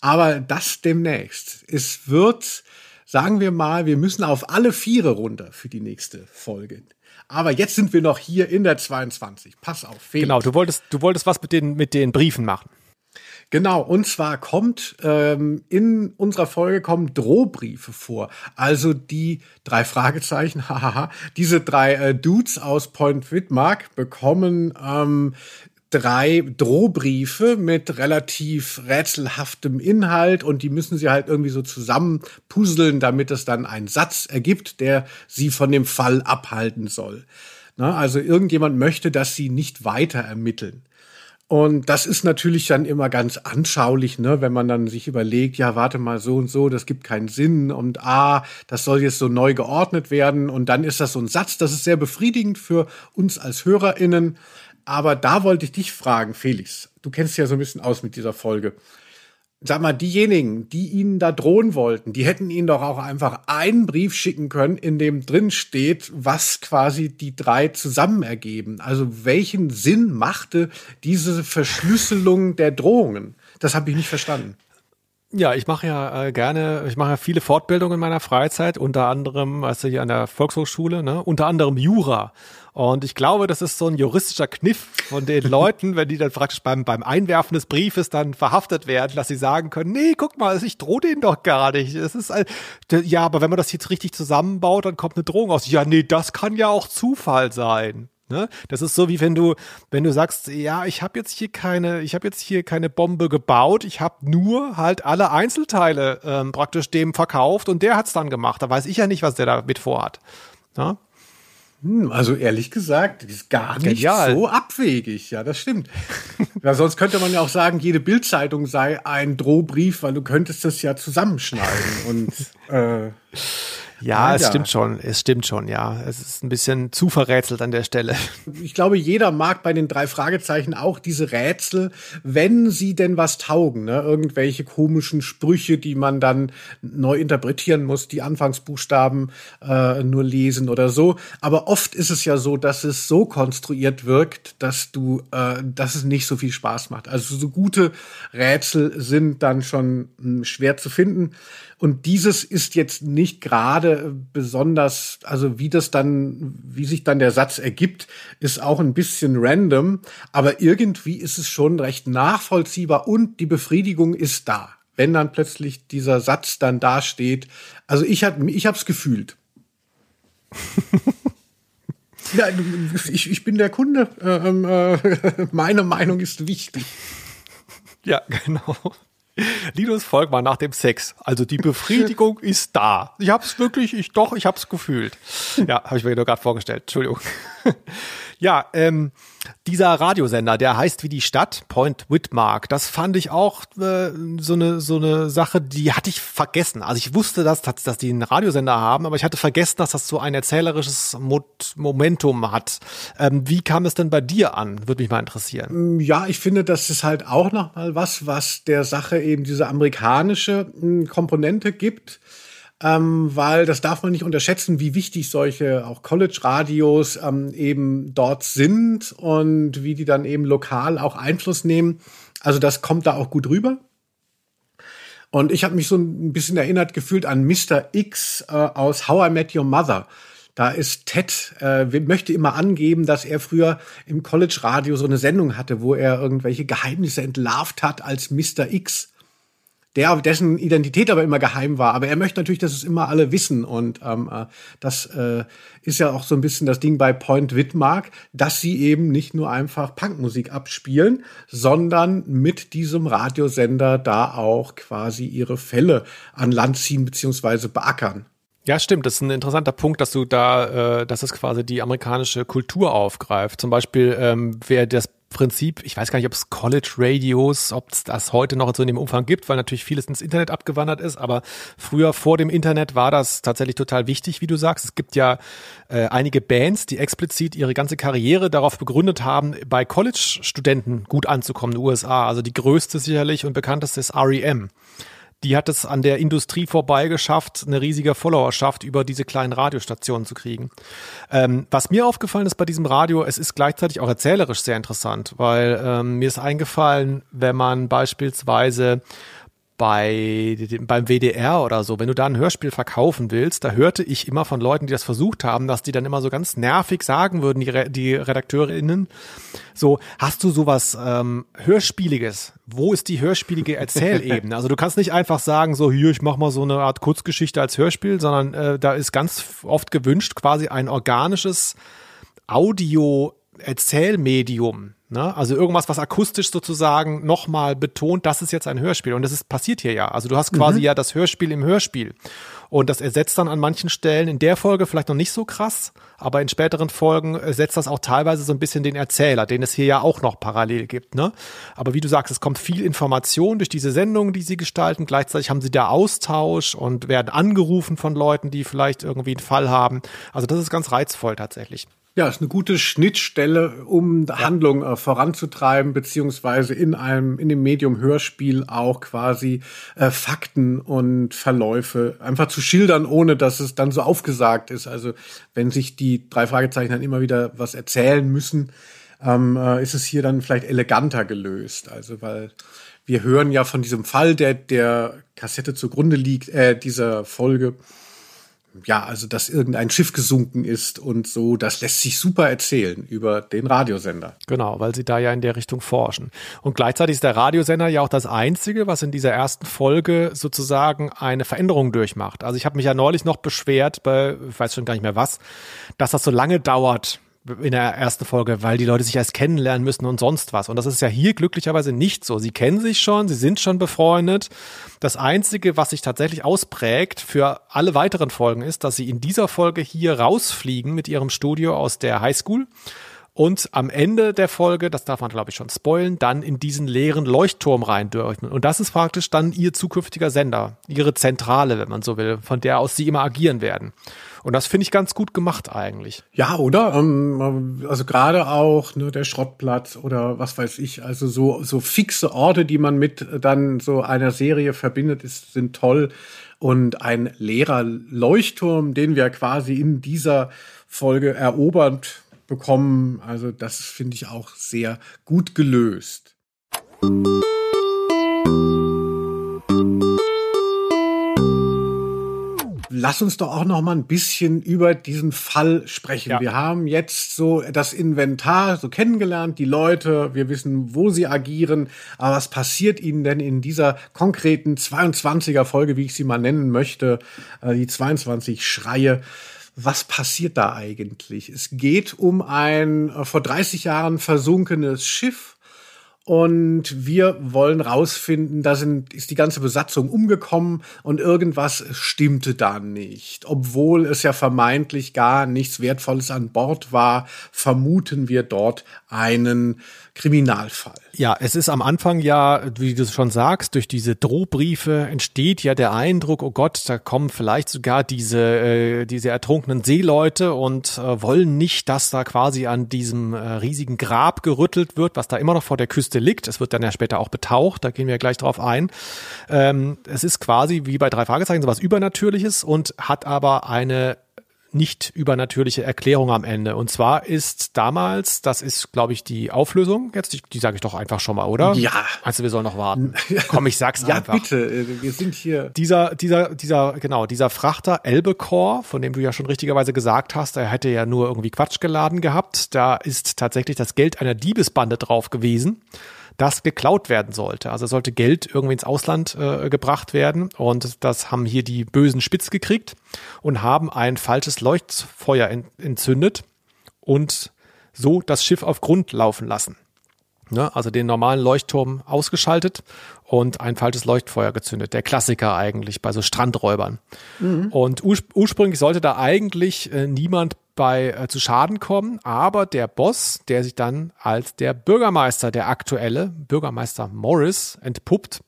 Aber das demnächst. Es wird, sagen wir mal, wir müssen auf alle Viere runter für die nächste Folge. Aber jetzt sind wir noch hier in der 22. Pass auf, Felix. Genau, du wolltest, du wolltest was mit den, mit den Briefen machen. Genau, und zwar kommt ähm, in unserer Folge kommen Drohbriefe vor. Also die drei Fragezeichen, hahaha, diese drei äh, Dudes aus Point Whitmark bekommen ähm, drei Drohbriefe mit relativ rätselhaftem Inhalt und die müssen sie halt irgendwie so zusammen puzzeln, damit es dann einen Satz ergibt, der sie von dem Fall abhalten soll. Na, also irgendjemand möchte, dass sie nicht weiter ermitteln. Und das ist natürlich dann immer ganz anschaulich, ne, wenn man dann sich überlegt, ja, warte mal, so und so, das gibt keinen Sinn und ah, das soll jetzt so neu geordnet werden und dann ist das so ein Satz, das ist sehr befriedigend für uns als HörerInnen. Aber da wollte ich dich fragen, Felix, du kennst ja so ein bisschen aus mit dieser Folge. Sag mal, diejenigen, die Ihnen da drohen wollten, die hätten Ihnen doch auch einfach einen Brief schicken können, in dem drin steht, was quasi die drei zusammen ergeben. Also welchen Sinn machte diese Verschlüsselung der Drohungen? Das habe ich nicht verstanden. Ja, ich mache ja äh, gerne, ich mache ja viele Fortbildungen in meiner Freizeit, unter anderem, also hier an der Volkshochschule, ne, unter anderem Jura. Und ich glaube, das ist so ein juristischer Kniff von den Leuten, wenn die dann praktisch beim, beim Einwerfen des Briefes dann verhaftet werden, dass sie sagen können, nee, guck mal, ich drohe denen doch gar nicht. Es ist, ja, aber wenn man das jetzt richtig zusammenbaut, dann kommt eine Drohung aus. Ja, nee, das kann ja auch Zufall sein. Ne? Das ist so wie wenn du, wenn du sagst, ja, ich habe jetzt hier keine, ich habe jetzt hier keine Bombe gebaut, ich habe nur halt alle Einzelteile ähm, praktisch dem verkauft und der hat's dann gemacht. Da weiß ich ja nicht, was der damit vorhat. Ja? Hm, also ehrlich gesagt, ist gar nicht Genial. so abwegig. Ja, das stimmt. ja, sonst könnte man ja auch sagen, jede Bildzeitung sei ein Drohbrief, weil du könntest das ja zusammenschneiden. Und äh, Ja, Ah, es ja. stimmt schon. Es stimmt schon, ja. Es ist ein bisschen zu verrätselt an der Stelle. ich glaube, jeder mag bei den drei Fragezeichen auch diese Rätsel, wenn sie denn was taugen. Ne? Irgendwelche komischen Sprüche, die man dann neu interpretieren muss, die Anfangsbuchstaben äh, nur lesen oder so. Aber oft ist es ja so, dass es so konstruiert wirkt, dass du, äh, dass es nicht so viel Spaß macht. Also so gute Rätsel sind dann schon mh, schwer zu finden. Und dieses ist jetzt nicht gerade besonders, also wie das dann, wie sich dann der Satz ergibt, ist auch ein bisschen random, aber irgendwie ist es schon recht nachvollziehbar und die Befriedigung ist da, wenn dann plötzlich dieser Satz dann dasteht. Also ich hab, ich hab's gefühlt. Ja, ich, ich bin der Kunde. Ähm, äh, meine Meinung ist wichtig. Ja, genau. Linus Volkmann nach dem Sex. Also die Befriedigung ist da. Ich hab's wirklich, ich doch, ich hab's gefühlt. Ja, habe ich mir nur gerade vorgestellt. Entschuldigung. Ja, ähm, dieser Radiosender, der heißt wie die Stadt, Point Whitmark, das fand ich auch äh, so eine so eine Sache, die hatte ich vergessen. Also ich wusste, dass, dass, dass die einen Radiosender haben, aber ich hatte vergessen, dass das so ein erzählerisches Mo Momentum hat. Ähm, wie kam es denn bei dir an? Würde mich mal interessieren. Ja, ich finde, das ist halt auch noch mal was, was der Sache eben diese amerikanische mh, Komponente gibt. Ähm, weil das darf man nicht unterschätzen, wie wichtig solche auch College-Radios ähm, eben dort sind und wie die dann eben lokal auch Einfluss nehmen. Also das kommt da auch gut rüber. Und ich habe mich so ein bisschen erinnert gefühlt an Mr. X äh, aus How I Met Your Mother. Da ist Ted, äh, möchte immer angeben, dass er früher im College-Radio so eine Sendung hatte, wo er irgendwelche Geheimnisse entlarvt hat als Mr. X der dessen Identität aber immer geheim war. Aber er möchte natürlich, dass es immer alle wissen. Und ähm, äh, das äh, ist ja auch so ein bisschen das Ding bei Point Whitmark, dass sie eben nicht nur einfach Punkmusik abspielen, sondern mit diesem Radiosender da auch quasi ihre Fälle an Land ziehen beziehungsweise beackern. Ja, stimmt. Das ist ein interessanter Punkt, dass du da, äh, dass es quasi die amerikanische Kultur aufgreift. Zum Beispiel, ähm, wer das Prinzip, ich weiß gar nicht, ob es College Radios, ob es das heute noch so in dem Umfang gibt, weil natürlich vieles ins Internet abgewandert ist, aber früher vor dem Internet war das tatsächlich total wichtig, wie du sagst. Es gibt ja äh, einige Bands, die explizit ihre ganze Karriere darauf begründet haben, bei College-Studenten gut anzukommen in den USA. Also die größte sicherlich und bekannteste ist REM die hat es an der Industrie vorbei geschafft, eine riesige Followerschaft über diese kleinen Radiostationen zu kriegen. Ähm, was mir aufgefallen ist bei diesem Radio, es ist gleichzeitig auch erzählerisch sehr interessant, weil ähm, mir ist eingefallen, wenn man beispielsweise bei beim WDR oder so, wenn du da ein Hörspiel verkaufen willst, da hörte ich immer von Leuten, die das versucht haben, dass die dann immer so ganz nervig sagen würden, die, Re die RedakteurInnen, so, hast du sowas ähm, Hörspieliges? Wo ist die hörspielige Erzählebene? Also du kannst nicht einfach sagen, so hier, ich mach mal so eine Art Kurzgeschichte als Hörspiel, sondern äh, da ist ganz oft gewünscht quasi ein organisches Audio-Erzählmedium. Ne? Also irgendwas, was akustisch sozusagen nochmal betont, das ist jetzt ein Hörspiel. Und das ist passiert hier ja. Also du hast quasi Mhm. ja das Hörspiel im Hörspiel. Und das ersetzt dann an manchen Stellen in der Folge vielleicht noch nicht so krass, aber in späteren Folgen ersetzt das auch teilweise so ein bisschen den Erzähler, den es hier ja auch noch parallel gibt. Ne? Aber wie du sagst, es kommt viel Information durch diese Sendungen, die sie gestalten. Gleichzeitig haben sie da Austausch und werden angerufen von Leuten, die vielleicht irgendwie einen Fall haben. Also das ist ganz reizvoll tatsächlich. Ja, ist eine gute Schnittstelle, um Handlung äh, voranzutreiben, beziehungsweise in einem, in dem Medium Hörspiel auch quasi äh, Fakten und Verläufe einfach zu schildern, ohne dass es dann so aufgesagt ist. Also wenn sich die drei Fragezeichen dann immer wieder was erzählen müssen, ähm, äh, ist es hier dann vielleicht eleganter gelöst. Also weil wir hören ja von diesem Fall, der der Kassette zugrunde liegt, äh, dieser Folge ja, also dass irgendein Schiff gesunken ist und so, das lässt sich super erzählen über den Radiosender. Genau, weil sie da ja in der Richtung forschen. Und gleichzeitig ist der Radiosender ja auch das Einzige, was in dieser ersten Folge sozusagen eine Veränderung durchmacht. Also ich habe mich ja neulich noch beschwert, bei, ich weiß schon gar nicht mehr was, dass das so lange dauert, in der ersten Folge, weil die Leute sich erst kennenlernen müssen und sonst was. Und das ist ja hier glücklicherweise nicht so. Sie kennen sich schon, sie sind schon befreundet. Das Einzige, was sich tatsächlich ausprägt für alle weiteren Folgen ist, dass sie in dieser Folge hier rausfliegen mit ihrem Studio aus der Highschool und am Ende der Folge, das darf man glaube ich schon spoilen, dann in diesen leeren Leuchtturm rein dürfen. Und das ist praktisch dann ihr zukünftiger Sender, ihre Zentrale, wenn man so will, von der aus sie immer agieren werden. Und das finde ich ganz gut gemacht eigentlich. Ja, oder? Ähm, also gerade auch ne, der Schrottplatz oder was weiß ich, also so, so fixe Orte, die man mit dann so einer Serie verbindet, ist, sind toll. Und ein leerer Leuchtturm, den wir quasi in dieser Folge erobert bekommen, also das finde ich auch sehr gut gelöst. Lass uns doch auch noch mal ein bisschen über diesen Fall sprechen. Ja. Wir haben jetzt so das Inventar so kennengelernt, die Leute, wir wissen, wo sie agieren, aber was passiert ihnen denn in dieser konkreten 22er Folge, wie ich sie mal nennen möchte, äh, die 22 Schreie? Was passiert da eigentlich? Es geht um ein äh, vor 30 Jahren versunkenes Schiff und wir wollen rausfinden, da sind, ist die ganze Besatzung umgekommen und irgendwas stimmte da nicht. Obwohl es ja vermeintlich gar nichts Wertvolles an Bord war, vermuten wir dort einen Kriminalfall. Ja, es ist am Anfang ja, wie du schon sagst, durch diese Drohbriefe entsteht ja der Eindruck, oh Gott, da kommen vielleicht sogar diese, äh, diese ertrunkenen Seeleute und äh, wollen nicht, dass da quasi an diesem äh, riesigen Grab gerüttelt wird, was da immer noch vor der Küste liegt. Es wird dann ja später auch betaucht, da gehen wir gleich drauf ein. Ähm, es ist quasi wie bei drei Fragezeichen sowas Übernatürliches und hat aber eine nicht übernatürliche Erklärung am Ende. Und zwar ist damals, das ist, glaube ich, die Auflösung. Jetzt, die, die sage ich doch einfach schon mal, oder? Ja. Also wir sollen noch warten. Komm, ich sag's ja, einfach. Ja, bitte. Wir sind hier. Dieser, dieser, dieser, genau, dieser Frachter Elbecore, von dem du ja schon richtigerweise gesagt hast, er hätte ja nur irgendwie Quatsch geladen gehabt. Da ist tatsächlich das Geld einer Diebesbande drauf gewesen das geklaut werden sollte. Also sollte Geld irgendwie ins Ausland äh, gebracht werden und das haben hier die Bösen spitz gekriegt und haben ein falsches Leuchtfeuer entzündet und so das Schiff auf Grund laufen lassen. Ne? Also den normalen Leuchtturm ausgeschaltet und ein falsches Leuchtfeuer gezündet. Der Klassiker eigentlich bei so Strandräubern. Mhm. Und ur ursprünglich sollte da eigentlich äh, niemand bei äh, zu Schaden kommen, aber der Boss, der sich dann als der Bürgermeister, der aktuelle Bürgermeister Morris entpuppt,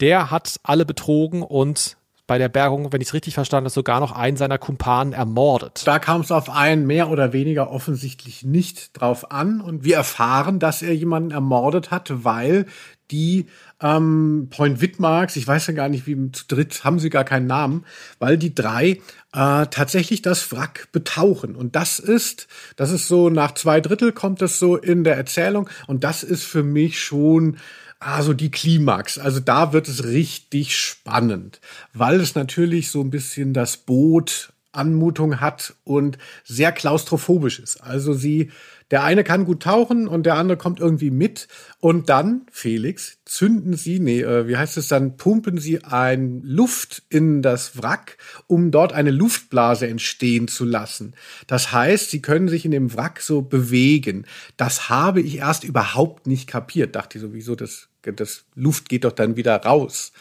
der hat alle betrogen und bei der Bergung, wenn ich es richtig verstanden habe, sogar noch einen seiner Kumpanen ermordet. Da kam es auf einen mehr oder weniger offensichtlich nicht drauf an. Und wir erfahren, dass er jemanden ermordet hat, weil die ähm, Point Wittmarks, ich weiß ja gar nicht, wie zu dritt haben sie gar keinen Namen, weil die drei äh, tatsächlich das Wrack betauchen. Und das ist, das ist so, nach zwei Drittel kommt das so in der Erzählung. Und das ist für mich schon also die Klimax. Also da wird es richtig spannend, weil es natürlich so ein bisschen das Boot Anmutung hat und sehr klaustrophobisch ist. Also sie der eine kann gut tauchen und der andere kommt irgendwie mit. Und dann, Felix, zünden sie, nee, äh, wie heißt es dann, pumpen sie ein Luft in das Wrack, um dort eine Luftblase entstehen zu lassen. Das heißt, sie können sich in dem Wrack so bewegen. Das habe ich erst überhaupt nicht kapiert. Dachte ich sowieso, das, das Luft geht doch dann wieder raus.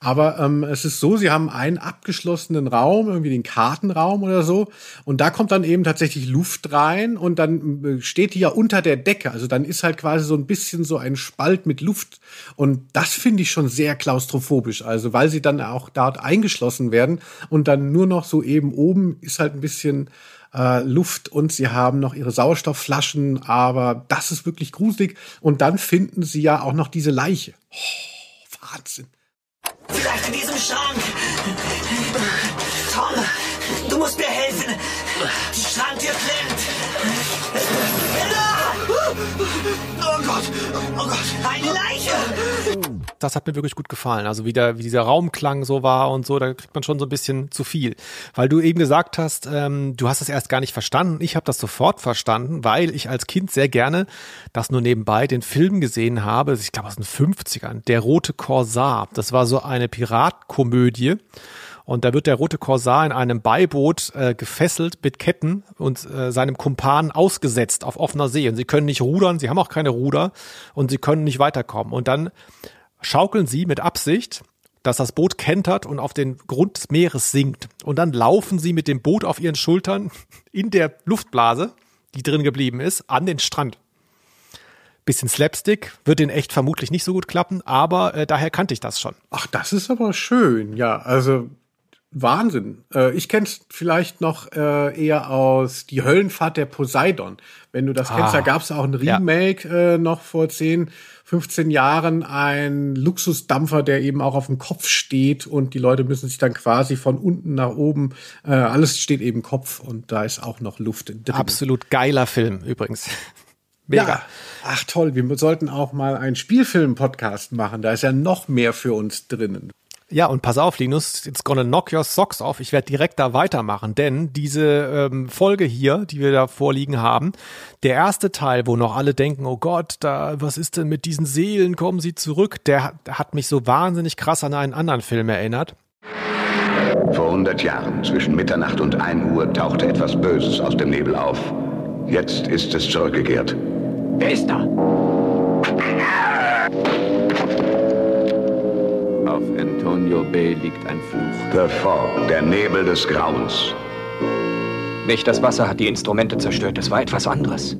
Aber ähm, es ist so, sie haben einen abgeschlossenen Raum, irgendwie den Kartenraum oder so. Und da kommt dann eben tatsächlich Luft rein und dann äh, steht die ja unter der Decke. Also dann ist halt quasi so ein bisschen so ein Spalt mit Luft. Und das finde ich schon sehr klaustrophobisch. Also weil sie dann auch dort eingeschlossen werden und dann nur noch so eben oben ist halt ein bisschen äh, Luft und sie haben noch ihre Sauerstoffflaschen. Aber das ist wirklich gruselig. Und dann finden sie ja auch noch diese Leiche. Oh, Wahnsinn. Vielleicht in diesem Schrank. Tom, du musst mir helfen. Die Schranktür klemmt. Oh Gott, oh Gott, eine Leiche! Das hat mir wirklich gut gefallen. Also wie, der, wie dieser Raumklang so war und so, da kriegt man schon so ein bisschen zu viel. Weil du eben gesagt hast, ähm, du hast es erst gar nicht verstanden. Ich habe das sofort verstanden, weil ich als Kind sehr gerne, das nur nebenbei, den Film gesehen habe, ich glaube aus den 50ern, Der rote Korsar. Das war so eine Piratkomödie. Und da wird der rote Korsar in einem Beiboot äh, gefesselt mit Ketten und äh, seinem Kumpan ausgesetzt auf offener See. Und sie können nicht rudern, sie haben auch keine Ruder und sie können nicht weiterkommen. Und dann schaukeln sie mit Absicht, dass das Boot kentert und auf den Grund des Meeres sinkt. Und dann laufen sie mit dem Boot auf ihren Schultern in der Luftblase, die drin geblieben ist, an den Strand. Bisschen Slapstick, wird in echt vermutlich nicht so gut klappen, aber äh, daher kannte ich das schon. Ach, das ist aber schön, ja. Also Wahnsinn. Äh, ich kenne es vielleicht noch äh, eher aus Die Höllenfahrt der Poseidon. Wenn du das kennst, Ah, da gab es auch ein Remake äh, noch vor 10, 15 Jahren. Ein Luxusdampfer, der eben auch auf dem Kopf steht und die Leute müssen sich dann quasi von unten nach oben, äh, alles steht eben Kopf und da ist auch noch Luft drin. Absolut geiler Film übrigens. Mega. Ja. Ach toll, wir sollten auch mal einen Spielfilm-Podcast machen. Da ist ja noch mehr für uns drinnen. Ja, und pass auf, Linus, it's gonna knock your socks off. Ich werde direkt da weitermachen, denn diese ähm, Folge hier, die wir da vorliegen haben, der erste Teil, wo noch alle denken, oh Gott, da, was ist denn mit diesen Seelen, kommen sie zurück, der, hat- der hat mich so wahnsinnig krass an einen anderen Film erinnert. Vor 100 Jahren, zwischen Mitternacht und 1 Uhr, tauchte etwas Böses aus dem Nebel auf. Jetzt ist es zurückgekehrt. Wer ist da? Auf Antonio Bay liegt ein Fluch. The Fog, der Nebel des Grauens. Nicht das Wasser hat die Instrumente zerstört, es war etwas anderes.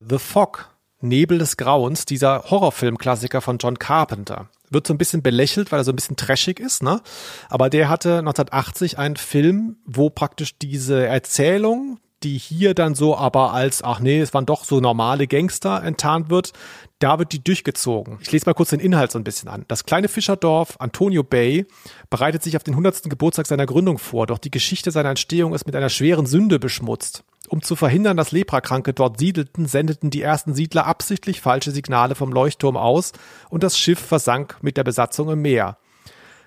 The Fog, Nebel des Grauens, dieser Horrorfilm-Klassiker von John Carpenter. Wird so ein bisschen belächelt, weil er so ein bisschen trashig ist, ne? Aber der hatte 1980 einen Film, wo praktisch diese Erzählung, die hier dann so aber als, ach nee, es waren doch so normale Gangster enttarnt wird, da wird die durchgezogen. Ich lese mal kurz den Inhalt so ein bisschen an. Das kleine Fischerdorf Antonio Bay bereitet sich auf den 100. Geburtstag seiner Gründung vor, doch die Geschichte seiner Entstehung ist mit einer schweren Sünde beschmutzt. Um zu verhindern, dass Leprakranke dort siedelten, sendeten die ersten Siedler absichtlich falsche Signale vom Leuchtturm aus und das Schiff versank mit der Besatzung im Meer.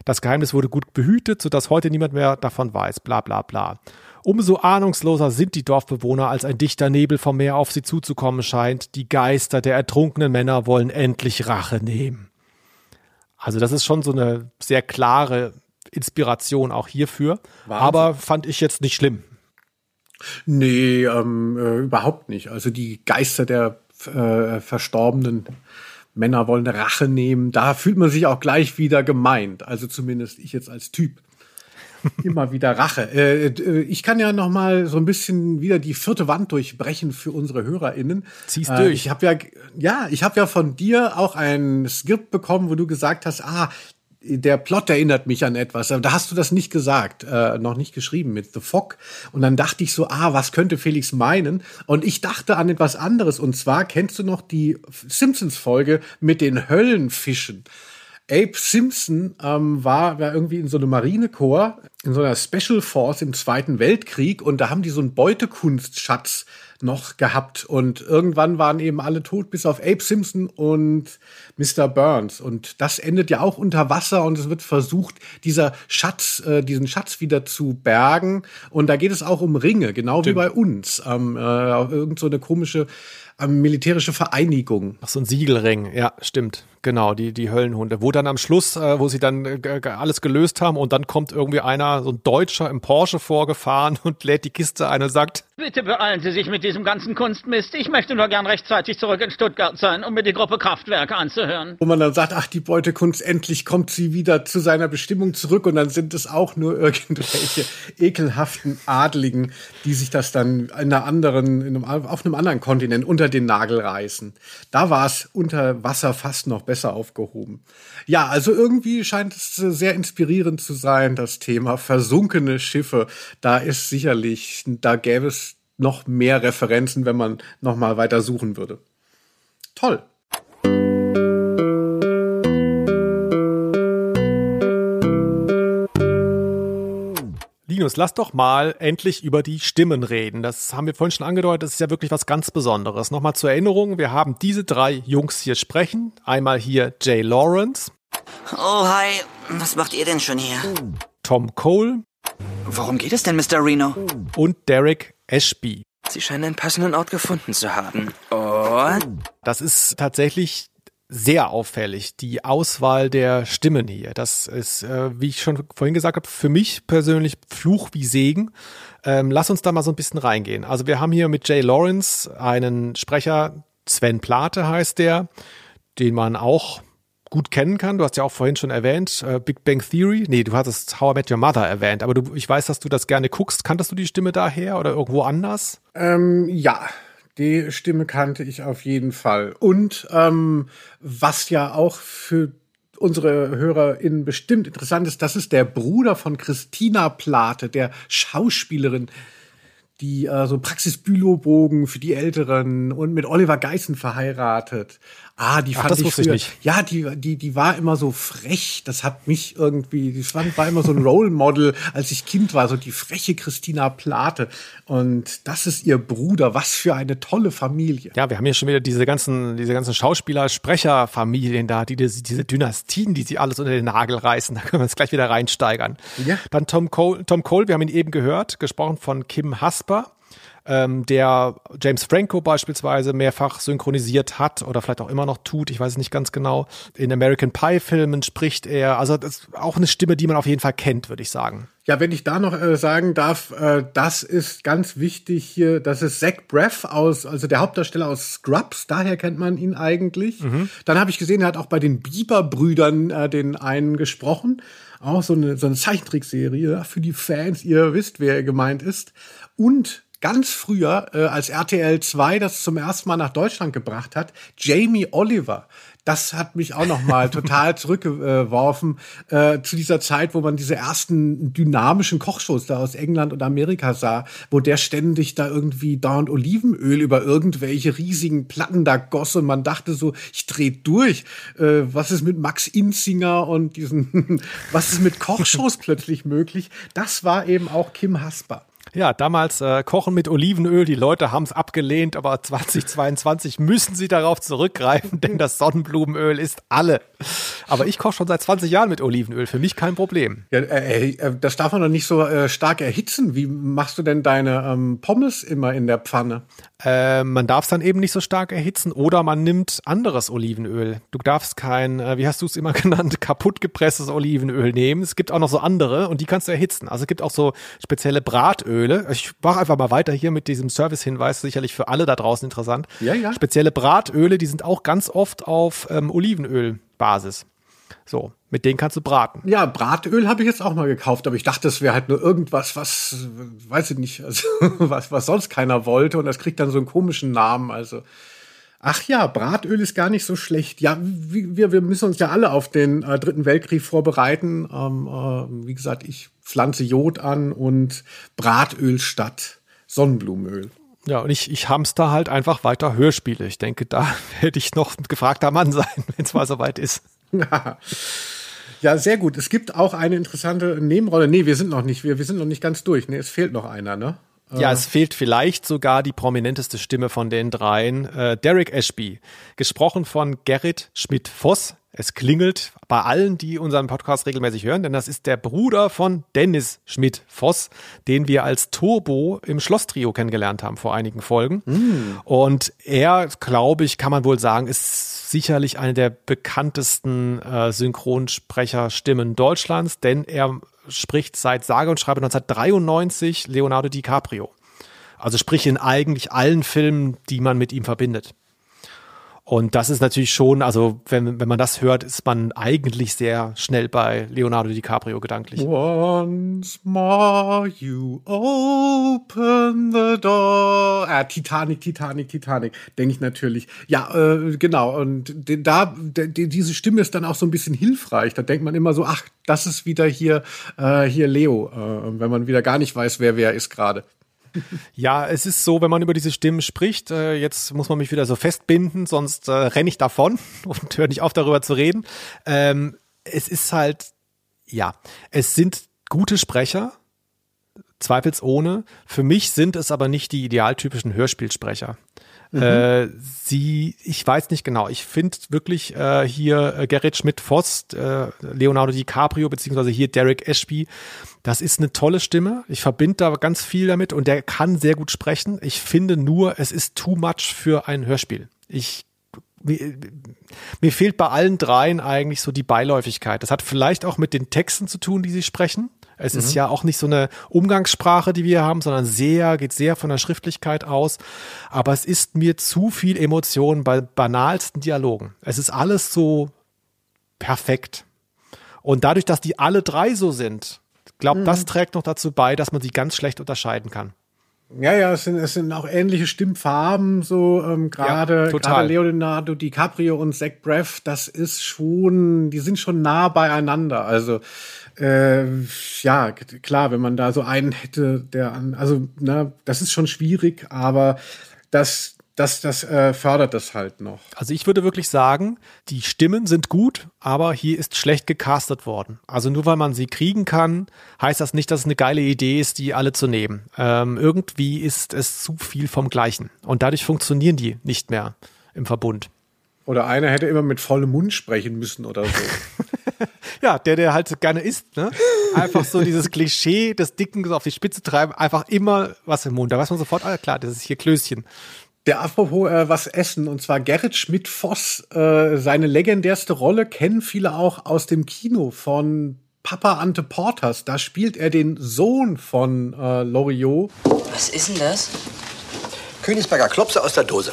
Das Geheimnis wurde gut behütet, sodass heute niemand mehr davon weiß, bla bla bla. Umso ahnungsloser sind die Dorfbewohner, als ein dichter Nebel vom Meer auf sie zuzukommen scheint. Die Geister der ertrunkenen Männer wollen endlich Rache nehmen. Also das ist schon so eine sehr klare Inspiration auch hierfür, Wahnsinn. aber fand ich jetzt nicht schlimm. Nee, ähm, äh, überhaupt nicht. Also die Geister der äh, verstorbenen Männer wollen Rache nehmen. Da fühlt man sich auch gleich wieder gemeint. Also zumindest ich jetzt als Typ. Immer wieder Rache. Äh, äh, ich kann ja noch mal so ein bisschen wieder die vierte Wand durchbrechen für unsere HörerInnen. Zieh's Äh, durch. Ich habe ja, ja, ich habe ja von dir auch ein Skript bekommen, wo du gesagt hast, ah, der Plot erinnert mich an etwas. Da hast du das nicht gesagt, äh, noch nicht geschrieben mit The Fog. Und dann dachte ich so, ah, was könnte Felix meinen? Und ich dachte an etwas anderes. Und zwar kennst du noch die Simpsons-Folge mit den Höllenfischen? Abe Simpson ähm, war, war irgendwie in so einem Marinekorps, in so einer Special Force im Zweiten Weltkrieg und da haben die so einen Beutekunstschatz noch gehabt und irgendwann waren eben alle tot, bis auf Abe Simpson und Mr. Burns und das endet ja auch unter Wasser und es wird versucht, dieser Schatz, äh, diesen Schatz wieder zu bergen und da geht es auch um Ringe, genau wie bei uns, ähm, äh, irgend so eine komische ähm, militärische Vereinigung. Ach, so ein Siegelring, ja, stimmt. Genau, die, die Höllenhunde. Wo dann am Schluss, äh, wo sie dann äh, alles gelöst haben und dann kommt irgendwie einer, so ein Deutscher im Porsche vorgefahren und lädt die Kiste ein und sagt, Bitte beeilen Sie sich mit diesem ganzen Kunstmist. Ich möchte nur gern rechtzeitig zurück in Stuttgart sein, um mir die Gruppe Kraftwerke anzuhören. wo man dann sagt, ach, die Beutekunst, endlich kommt sie wieder zu seiner Bestimmung zurück und dann sind es auch nur irgendwelche ekelhaften Adligen, die sich das dann in einer anderen, in einem, auf einem anderen Kontinent unter den Nagel reißen. Da war es unter Wasser fast noch besser aufgehoben. Ja, also irgendwie scheint es sehr inspirierend zu sein, das Thema versunkene Schiffe. Da ist sicherlich, da gäbe es noch mehr Referenzen, wenn man noch mal weiter suchen würde. Toll. Linus, lass doch mal endlich über die Stimmen reden. Das haben wir vorhin schon angedeutet, das ist ja wirklich was ganz Besonderes. Nochmal zur Erinnerung, wir haben diese drei Jungs hier sprechen. Einmal hier Jay Lawrence, Oh, hi. Was macht ihr denn schon hier? Tom Cole Worum geht es denn, Mr. Reno? und Derek Ashby. Sie scheinen einen passenden Ort gefunden zu haben. Und? Das ist tatsächlich sehr auffällig, die Auswahl der Stimmen hier. Das ist, äh, wie ich schon vorhin gesagt habe, für mich persönlich Fluch wie Segen. Ähm, lass uns da mal so ein bisschen reingehen. Also wir haben hier mit Jay Lawrence einen Sprecher, Sven Plate heißt der, den man auch gut kennen kann. Du hast ja auch vorhin schon erwähnt, äh, Big Bang Theory. Nee, du hattest How I Met Your Mother erwähnt, aber du, ich weiß, dass du das gerne guckst. Kanntest du die Stimme daher oder irgendwo anders? Ähm, ja, die Stimme kannte ich auf jeden Fall. Und ähm, was ja auch für unsere HörerInnen bestimmt interessant ist, das ist der Bruder von Christina Plate, der Schauspielerin, die äh, so Praxisbülobogen für die Älteren und mit Oliver Geissen verheiratet. Ah, die Ach, fand ich ich früher, nicht. ja, die, die, die war immer so frech. Das hat mich irgendwie, die war, war immer so ein Role Model, als ich Kind war, so die freche Christina Plate. Und das ist ihr Bruder. Was für eine tolle Familie. Ja, wir haben hier schon wieder diese ganzen, diese ganzen Schauspieler-Sprecherfamilien da, die diese, diese Dynastien, die sie alles unter den Nagel reißen. Da können wir uns gleich wieder reinsteigern. Ja. Dann Tom Cole, Tom Cole, wir haben ihn eben gehört, gesprochen von Kim Hasper. Ähm, der James Franco beispielsweise mehrfach synchronisiert hat oder vielleicht auch immer noch tut, ich weiß es nicht ganz genau. In American Pie Filmen spricht er, also das ist auch eine Stimme, die man auf jeden Fall kennt, würde ich sagen. Ja, wenn ich da noch äh, sagen darf, äh, das ist ganz wichtig hier, das ist Zach Braff aus, also der Hauptdarsteller aus Scrubs, daher kennt man ihn eigentlich. Dann habe ich gesehen, er hat auch bei den Bieber-Brüdern äh, den einen gesprochen. Auch so eine, so eine Zeichentrickserie ja, für die Fans, ihr wisst, wer gemeint ist. Und ganz früher, äh, als RTL 2 das zum ersten Mal nach Deutschland gebracht hat, Jamie Oliver. Das hat mich auch noch mal total zurückgeworfen äh, zu dieser Zeit, wo man diese ersten dynamischen Kochshows da aus England und Amerika sah, wo der ständig da irgendwie dauernd Olivenöl über irgendwelche riesigen Platten da goss und man dachte so, ich dreh durch. Äh, was ist mit Max Inzinger und diesen, was ist mit Kochshows plötzlich möglich? Das war eben auch Kim Hasper. Ja, damals äh, Kochen mit Olivenöl, die Leute haben es abgelehnt, aber 2022 müssen sie darauf zurückgreifen, denn das Sonnenblumenöl ist alle. Aber ich koche schon seit 20 Jahren mit Olivenöl, für mich kein Problem. Ja, äh, äh, das darf man doch nicht so äh, stark erhitzen. Wie machst du denn deine ähm, Pommes immer in der Pfanne? Äh, man darf es dann eben nicht so stark erhitzen oder man nimmt anderes Olivenöl. Du darfst kein, äh, wie hast du es immer genannt, kaputt gepresstes Olivenöl nehmen. Es gibt auch noch so andere und die kannst du erhitzen. Also es gibt auch so spezielle Bratöle. Ich mache einfach mal weiter hier mit diesem Servicehinweis, sicherlich für alle da draußen interessant. Ja, ja. Spezielle Bratöle, die sind auch ganz oft auf ähm, Olivenölbasis. So, mit denen kannst du braten. Ja, Bratöl habe ich jetzt auch mal gekauft, aber ich dachte, das wäre halt nur irgendwas, was, weiß ich nicht, also, was, was sonst keiner wollte und das kriegt dann so einen komischen Namen. Also, ach ja, Bratöl ist gar nicht so schlecht. Ja, wir, wir müssen uns ja alle auf den äh, Dritten Weltkrieg vorbereiten. Ähm, äh, wie gesagt, ich pflanze Jod an und Bratöl statt Sonnenblumenöl. Ja, und ich, ich hamster halt einfach weiter Hörspiele. Ich denke, da werde ich noch ein gefragter Mann sein, wenn es mal soweit ist. Ja, sehr gut. Es gibt auch eine interessante Nebenrolle. Nee, wir sind noch nicht, wir, wir sind noch nicht ganz durch. Nee, es fehlt noch einer, ne? Ja, es fehlt vielleicht sogar die prominenteste Stimme von den dreien. Äh, Derek Ashby, gesprochen von Gerrit Schmidt-Voss. Es klingelt bei allen, die unseren Podcast regelmäßig hören, denn das ist der Bruder von Dennis Schmidt-Voss, den wir als Turbo im Schlosstrio kennengelernt haben vor einigen Folgen. Und er, glaube ich, kann man wohl sagen, ist sicherlich eine der bekanntesten äh, Synchronsprecherstimmen Deutschlands, denn er spricht seit sage und schreibe 1993 Leonardo DiCaprio. Also sprich in eigentlich allen Filmen, die man mit ihm verbindet. Und das ist natürlich schon, also wenn, wenn man das hört, ist man eigentlich sehr schnell bei Leonardo DiCaprio gedanklich. Once more you open the door. Ah, Titanic, Titanic, Titanic, denke ich natürlich. Ja, äh, genau. Und da, diese Stimme ist dann auch so ein bisschen hilfreich. Da denkt man immer so, ach, das ist wieder hier, äh, hier Leo, äh, wenn man wieder gar nicht weiß, wer wer ist gerade. Ja, es ist so, wenn man über diese Stimmen spricht, äh, jetzt muss man mich wieder so festbinden, sonst äh, renne ich davon und höre nicht auf, darüber zu reden. Ähm, es ist halt, ja, es sind gute Sprecher, zweifelsohne. Für mich sind es aber nicht die idealtypischen Hörspielsprecher. Mhm. Sie, ich weiß nicht genau. Ich finde wirklich äh, hier äh, Gerrit Schmidt-Voss, äh, Leonardo DiCaprio, beziehungsweise hier Derek Ashby, das ist eine tolle Stimme. Ich verbinde da ganz viel damit und der kann sehr gut sprechen. Ich finde nur, es ist too much für ein Hörspiel. Ich mir, mir fehlt bei allen dreien eigentlich so die Beiläufigkeit. Das hat vielleicht auch mit den Texten zu tun, die sie sprechen. Es mhm. ist ja auch nicht so eine Umgangssprache, die wir haben, sondern sehr, geht sehr von der Schriftlichkeit aus. Aber es ist mir zu viel Emotion bei banalsten Dialogen. Es ist alles so perfekt. Und dadurch, dass die alle drei so sind, glaube, mhm. das trägt noch dazu bei, dass man sie ganz schlecht unterscheiden kann. Ja, ja, es sind, es sind auch ähnliche Stimmfarben, so ähm, gerade ja, Leonardo DiCaprio und Zach Braff, das ist schon, die sind schon nah beieinander. Also äh, ja, klar, wenn man da so einen hätte, der an, also na, das ist schon schwierig, aber das das, das äh, fördert das halt noch. Also ich würde wirklich sagen, die Stimmen sind gut, aber hier ist schlecht gecastet worden. Also nur weil man sie kriegen kann, heißt das nicht, dass es eine geile Idee ist, die alle zu nehmen. Ähm, irgendwie ist es zu viel vom Gleichen. Und dadurch funktionieren die nicht mehr im Verbund. Oder einer hätte immer mit vollem Mund sprechen müssen oder so. ja, der, der halt gerne isst, ne? Einfach so dieses Klischee des Dicken auf die Spitze treiben, einfach immer was im Mund. Da weiß man sofort, ah klar, das ist hier Klößchen. Der apropos äh, was essen, und zwar Gerrit Schmidt-Voss, äh, seine legendärste Rolle kennen viele auch aus dem Kino von Papa Ante Porters. Da spielt er den Sohn von äh, Loriot. Was ist denn das? Königsberger Klopse aus der Dose.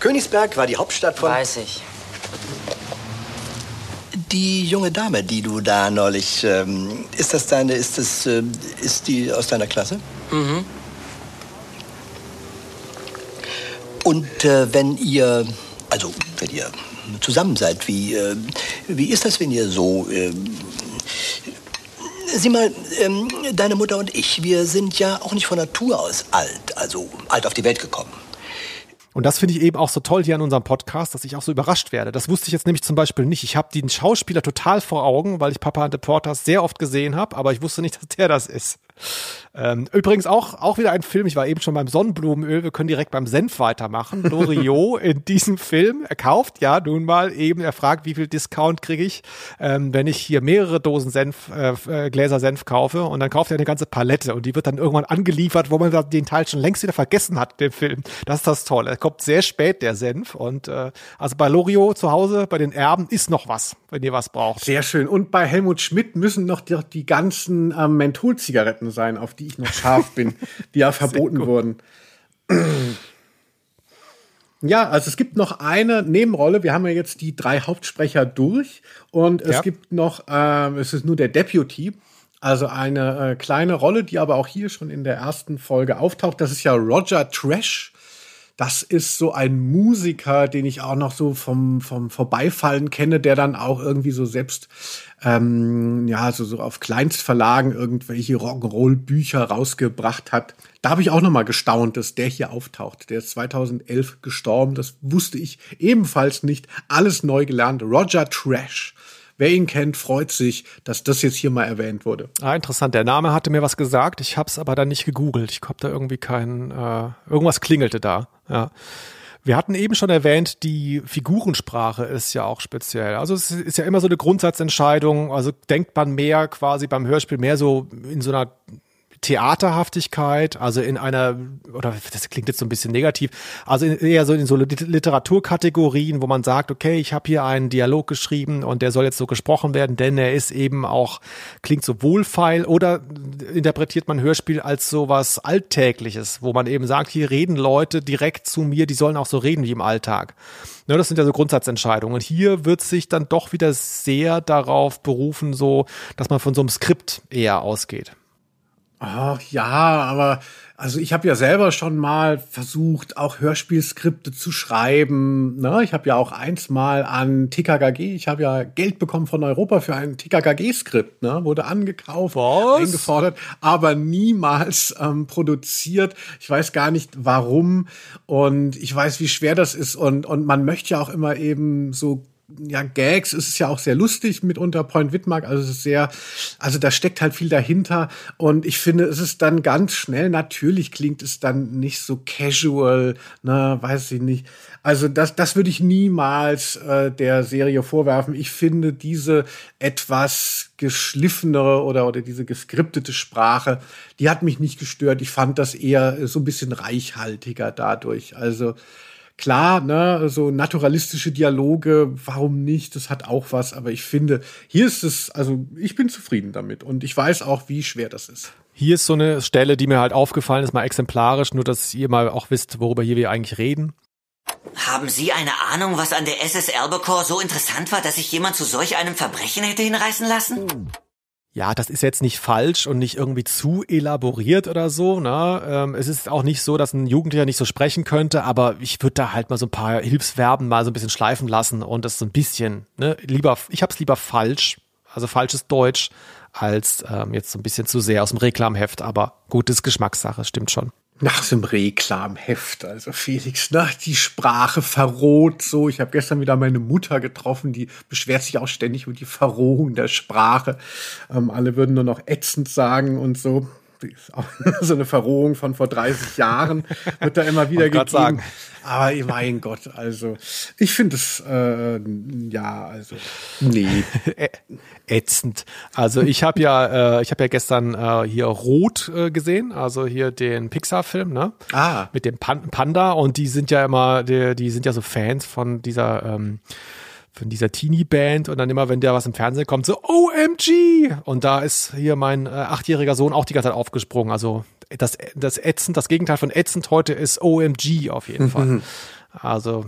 Königsberg war die Hauptstadt von. Weiß ich. Die junge Dame, die du da neulich, ähm, ist das deine, ist das, äh, ist die aus deiner Klasse? Mhm. Und äh, wenn ihr, also wenn ihr zusammen seid, wie, äh, wie ist das, wenn ihr so... Äh, sieh mal, ähm, deine Mutter und ich, wir sind ja auch nicht von Natur aus alt, also alt auf die Welt gekommen. Und das finde ich eben auch so toll hier an unserem Podcast, dass ich auch so überrascht werde. Das wusste ich jetzt nämlich zum Beispiel nicht. Ich habe den Schauspieler total vor Augen, weil ich Papa Ante Portas sehr oft gesehen habe, aber ich wusste nicht, dass der das ist. Ähm, übrigens auch, auch wieder ein Film, ich war eben schon beim Sonnenblumenöl, wir können direkt beim Senf weitermachen. Loriot in diesem Film, er kauft ja nun mal eben, er fragt, wie viel Discount kriege ich, ähm, wenn ich hier mehrere Dosen Senf, äh, äh, Gläser Senf kaufe und dann kauft er eine ganze Palette und die wird dann irgendwann angeliefert, wo man den Teil schon längst wieder vergessen hat, den Film. Das ist das Tolle. Er kommt sehr spät, der Senf und äh, also bei Loriot zu Hause, bei den Erben ist noch was, wenn ihr was braucht. Sehr schön. Und bei Helmut Schmidt müssen noch die, die ganzen ähm, Mentholzigaretten sein, auf die die ich noch scharf bin, die ja verboten wurden. Ja, also es gibt noch eine Nebenrolle. Wir haben ja jetzt die drei Hauptsprecher durch und es ja. gibt noch, äh, es ist nur der Deputy, also eine äh, kleine Rolle, die aber auch hier schon in der ersten Folge auftaucht. Das ist ja Roger Trash. Das ist so ein Musiker, den ich auch noch so vom, vom Vorbeifallen kenne, der dann auch irgendwie so selbst ähm, ja, so, so auf Kleinstverlagen irgendwelche Rock'n'Roll-Bücher rausgebracht hat. Da habe ich auch noch mal gestaunt, dass der hier auftaucht. Der ist 2011 gestorben. Das wusste ich ebenfalls nicht. Alles neu gelernt. Roger Trash. Wer ihn kennt, freut sich, dass das jetzt hier mal erwähnt wurde. Ah, interessant. Der Name hatte mir was gesagt. Ich habe es aber dann nicht gegoogelt. Ich habe da irgendwie kein, äh, irgendwas klingelte da. Ja. Wir hatten eben schon erwähnt, die Figurensprache ist ja auch speziell. Also es ist ja immer so eine Grundsatzentscheidung. Also denkt man mehr quasi beim Hörspiel mehr so in so einer Theaterhaftigkeit, also in einer, oder das klingt jetzt so ein bisschen negativ, also eher so in so Literaturkategorien, wo man sagt, okay, ich habe hier einen Dialog geschrieben und der soll jetzt so gesprochen werden, denn er ist eben auch, klingt so wohlfeil oder interpretiert man Hörspiel als so was Alltägliches, wo man eben sagt, hier reden Leute direkt zu mir, die sollen auch so reden wie im Alltag. Ne, das sind ja so Grundsatzentscheidungen. Und hier wird sich dann doch wieder sehr darauf berufen, so, dass man von so einem Skript eher ausgeht. Ach ja, aber also ich habe ja selber schon mal versucht, auch Hörspielskripte zu schreiben. Ne? Ich habe ja auch eins mal an TKKG, ich habe ja Geld bekommen von Europa für ein TKKG-Skript, ne? wurde angekauft, Was? eingefordert, aber niemals ähm, produziert. Ich weiß gar nicht warum und ich weiß, wie schwer das ist und, und man möchte ja auch immer eben so ja, Gags ist es ja auch sehr lustig mitunter Point Widmark, also es ist sehr, also da steckt halt viel dahinter und ich finde, es ist dann ganz schnell, natürlich klingt es dann nicht so casual, ne, weiß ich nicht. Also das, das würde ich niemals äh, der Serie vorwerfen. Ich finde diese etwas geschliffenere oder, oder diese geskriptete Sprache, die hat mich nicht gestört. Ich fand das eher so ein bisschen reichhaltiger dadurch. Also klar, ne, so naturalistische Dialoge, warum nicht? Das hat auch was, aber ich finde, hier ist es, also ich bin zufrieden damit und ich weiß auch, wie schwer das ist. Hier ist so eine Stelle, die mir halt aufgefallen ist, mal exemplarisch, nur dass ihr mal auch wisst, worüber hier wir eigentlich reden. Haben Sie eine Ahnung, was an der SS Albacore so interessant war, dass sich jemand zu solch einem Verbrechen hätte hinreißen lassen? Ja, das ist jetzt nicht falsch und nicht irgendwie zu elaboriert oder so. Ne? Ähm, es ist auch nicht so, dass ein Jugendlicher nicht so sprechen könnte, aber ich würde da halt mal so ein paar Hilfsverben mal so ein bisschen schleifen lassen und das so ein bisschen, ne, lieber, ich hab's lieber falsch, also falsches Deutsch, als ähm, jetzt so ein bisschen zu sehr aus dem Reklamheft, aber gutes Geschmackssache, stimmt schon. Nach dem Reklamheft, also Felix, ne, die Sprache verroht so. Ich habe gestern wieder meine Mutter getroffen, die beschwert sich auch ständig über die Verrohung der Sprache. Ähm, alle würden nur noch ätzend sagen und so. so eine Verrohung von vor 30 Jahren wird da immer wieder gegeben. Sagen. Aber mein Gott, also ich finde es äh, ja, also nee, ätzend. Also ich habe ja, äh, ich habe ja gestern äh, hier Rot äh, gesehen, also hier den Pixar-Film, ne? Ah. Mit dem Pan Panda und die sind ja immer, die, die sind ja so Fans von dieser ähm, von dieser Teenie-Band und dann immer, wenn der was im Fernsehen kommt, so OMG! Und da ist hier mein äh, achtjähriger Sohn auch die ganze Zeit aufgesprungen. Also das, das ätzend, das Gegenteil von ätzend heute ist OMG auf jeden Fall. Mhm. Also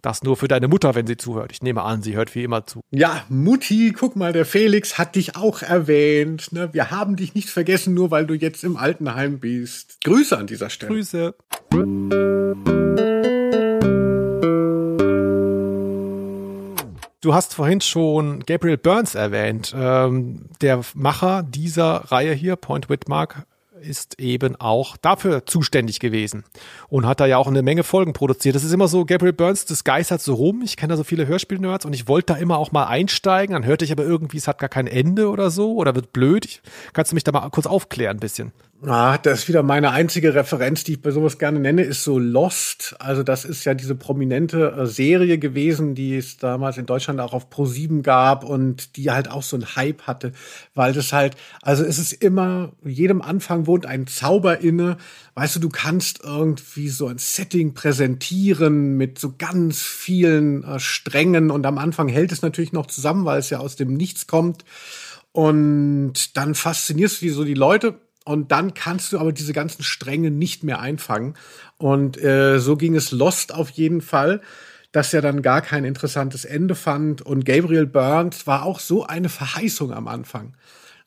das nur für deine Mutter, wenn sie zuhört. Ich nehme an, sie hört wie immer zu. Ja, Mutti, guck mal, der Felix hat dich auch erwähnt. Ne? Wir haben dich nicht vergessen, nur weil du jetzt im Altenheim bist. Grüße an dieser Stelle. Grüße. Du hast vorhin schon Gabriel Burns erwähnt. Ähm, der Macher dieser Reihe hier, Point Whitmark, ist eben auch dafür zuständig gewesen und hat da ja auch eine Menge Folgen produziert. Das ist immer so, Gabriel Burns, das geistert so rum. Ich kenne da so viele Hörspiel-Nerds und ich wollte da immer auch mal einsteigen. Dann hörte ich aber irgendwie, es hat gar kein Ende oder so oder wird blöd. Kannst du mich da mal kurz aufklären ein bisschen? Ah, das ist wieder meine einzige Referenz, die ich bei sowas gerne nenne, ist so Lost. Also das ist ja diese prominente äh, Serie gewesen, die es damals in Deutschland auch auf Pro 7 gab und die halt auch so einen Hype hatte, weil das halt, also es ist immer, jedem Anfang wohnt ein Zauber inne. Weißt du, du kannst irgendwie so ein Setting präsentieren mit so ganz vielen äh, Strängen und am Anfang hält es natürlich noch zusammen, weil es ja aus dem Nichts kommt. Und dann faszinierst du so die Leute und dann kannst du aber diese ganzen Stränge nicht mehr einfangen. Und äh, so ging es Lost auf jeden Fall, dass er dann gar kein interessantes Ende fand. Und Gabriel Burns war auch so eine Verheißung am Anfang.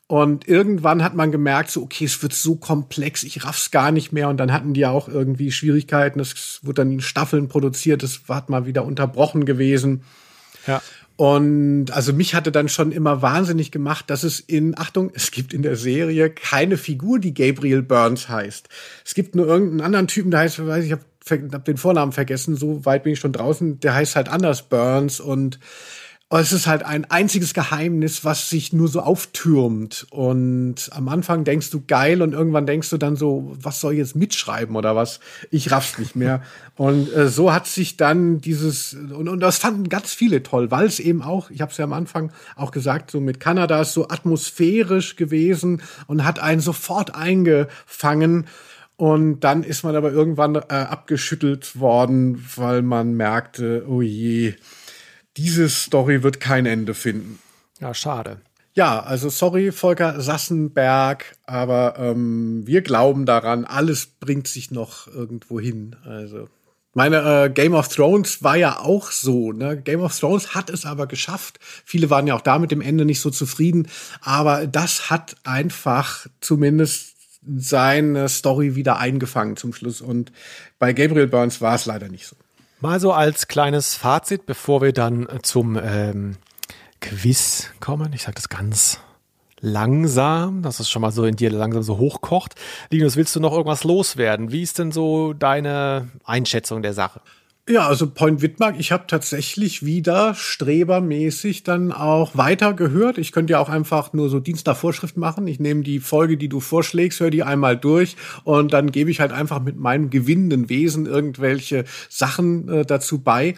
Und irgendwann hat man gemerkt, so, okay, es wird so komplex, ich raff's gar nicht mehr. Und dann hatten die auch irgendwie Schwierigkeiten. Es wurde dann in Staffeln produziert, es war mal wieder unterbrochen gewesen. Ja. Und also mich hatte dann schon immer wahnsinnig gemacht, dass es in, Achtung, es gibt in der Serie keine Figur, die Gabriel Burns heißt. Es gibt nur irgendeinen anderen Typen, der heißt, weiß ich, ich habe hab den Vornamen vergessen, so weit bin ich schon draußen, der heißt halt anders Burns und aber es ist halt ein einziges Geheimnis, was sich nur so auftürmt. Und am Anfang denkst du geil und irgendwann denkst du dann so, was soll ich jetzt mitschreiben oder was? Ich raff's nicht mehr. und äh, so hat sich dann dieses, und, und das fanden ganz viele toll, weil es eben auch, ich habe es ja am Anfang auch gesagt, so mit Kanada ist so atmosphärisch gewesen und hat einen sofort eingefangen. Und dann ist man aber irgendwann äh, abgeschüttelt worden, weil man merkte, oh je, diese Story wird kein Ende finden. Ja, schade. Ja, also sorry, Volker Sassenberg, aber ähm, wir glauben daran, alles bringt sich noch irgendwo hin. Also meine äh, Game of Thrones war ja auch so. Ne? Game of Thrones hat es aber geschafft. Viele waren ja auch da mit dem Ende nicht so zufrieden, aber das hat einfach zumindest seine Story wieder eingefangen zum Schluss. Und bei Gabriel Burns war es leider nicht so. Mal so als kleines Fazit, bevor wir dann zum ähm, Quiz kommen. Ich sage das ganz langsam, dass es schon mal so in dir langsam so hochkocht. Linus, willst du noch irgendwas loswerden? Wie ist denn so deine Einschätzung der Sache? Ja, also Point Wittmark, ich habe tatsächlich wieder strebermäßig dann auch weiter gehört. Ich könnte ja auch einfach nur so Dienst nach Vorschrift machen. Ich nehme die Folge, die du vorschlägst, höre die einmal durch und dann gebe ich halt einfach mit meinem gewinnenden Wesen irgendwelche Sachen äh, dazu bei.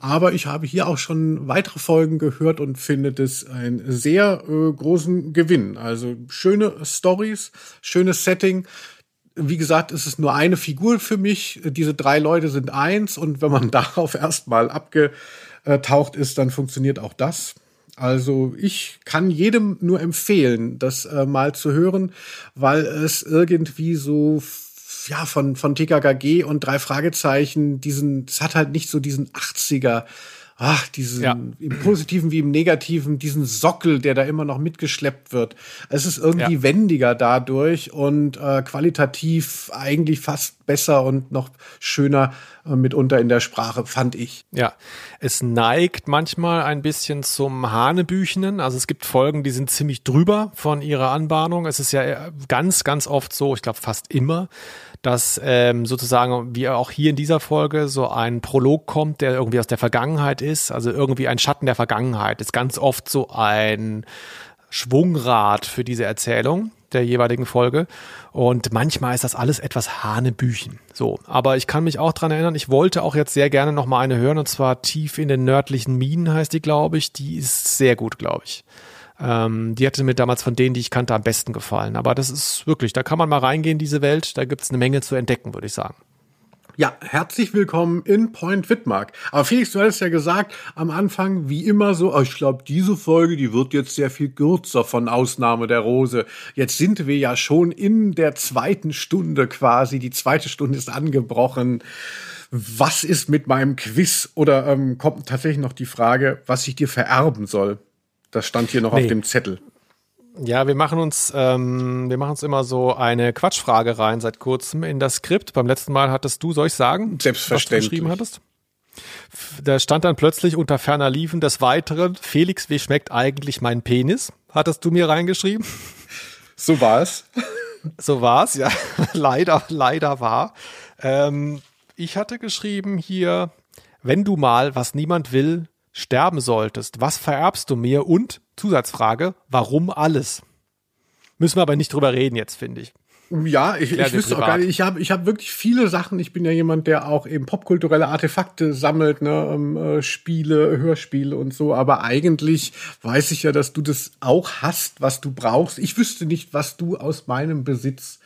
Aber ich habe hier auch schon weitere Folgen gehört und finde das einen sehr äh, großen Gewinn. Also schöne Stories, schönes Setting wie gesagt, ist es nur eine Figur für mich. Diese drei Leute sind eins und wenn man darauf erstmal abgetaucht ist, dann funktioniert auch das. Also ich kann jedem nur empfehlen, das äh, mal zu hören, weil es irgendwie so ja von von TKKG und drei Fragezeichen diesen es hat halt nicht so diesen 80er ach, diesen, ja. im Positiven wie im Negativen, diesen Sockel, der da immer noch mitgeschleppt wird. Es ist irgendwie ja. wendiger dadurch und äh, qualitativ eigentlich fast besser und noch schöner äh, mitunter in der Sprache, fand ich. Ja, es neigt manchmal ein bisschen zum Hanebüchenen. Also es gibt Folgen, die sind ziemlich drüber von ihrer Anbahnung. Es ist ja äh, ganz, ganz oft so, ich glaube fast immer, dass ähm, sozusagen, wie auch hier in dieser Folge, so ein Prolog kommt, der irgendwie aus der Vergangenheit ist, also irgendwie ein Schatten der Vergangenheit, ist ganz oft so ein Schwungrad für diese Erzählung der jeweiligen Folge. Und manchmal ist das alles etwas Hanebüchen. So, aber ich kann mich auch dran erinnern, ich wollte auch jetzt sehr gerne noch mal eine hören, und zwar Tief in den nördlichen Minen heißt die, glaube ich. Die ist sehr gut, glaube ich. Ähm, die hatte mir damals von denen, die ich kannte, am besten gefallen. Aber das ist wirklich, da kann man mal reingehen, diese Welt. Da gibt es eine Menge zu entdecken, würde ich sagen. Ja, herzlich willkommen in Point Wittmark. Aber Felix, du hattest ja gesagt am Anfang, wie immer so, oh, ich glaube, diese Folge, die wird jetzt sehr viel kürzer von Ausnahme der Rose. Jetzt sind wir ja schon in der zweiten Stunde quasi. Die zweite Stunde ist angebrochen. Was ist mit meinem Quiz? Oder ähm, kommt tatsächlich noch die Frage, was ich dir vererben soll? Das stand hier noch nee. auf dem Zettel. Ja, wir machen uns, ähm, wir machen uns immer so eine Quatschfrage rein seit kurzem in das Skript. Beim letzten Mal hattest du, soll ich sagen, Selbstverständlich. was du geschrieben hattest? Da stand dann plötzlich unter ferner Liefen des Weiteren, Felix, wie schmeckt eigentlich mein Penis? Hattest du mir reingeschrieben? So war es. So war es, ja. leider, leider war. Ähm, ich hatte geschrieben hier, wenn du mal, was niemand will, sterben solltest, was vererbst du mir? Und Zusatzfrage, warum alles? Müssen wir aber nicht drüber reden jetzt, finde ich. Ja, ich, ich wüsste auch gar nicht. Ich habe ich hab wirklich viele Sachen. Ich bin ja jemand, der auch eben popkulturelle Artefakte sammelt, ne, ähm, äh, Spiele, Hörspiele und so. Aber eigentlich weiß ich ja, dass du das auch hast, was du brauchst. Ich wüsste nicht, was du aus meinem Besitz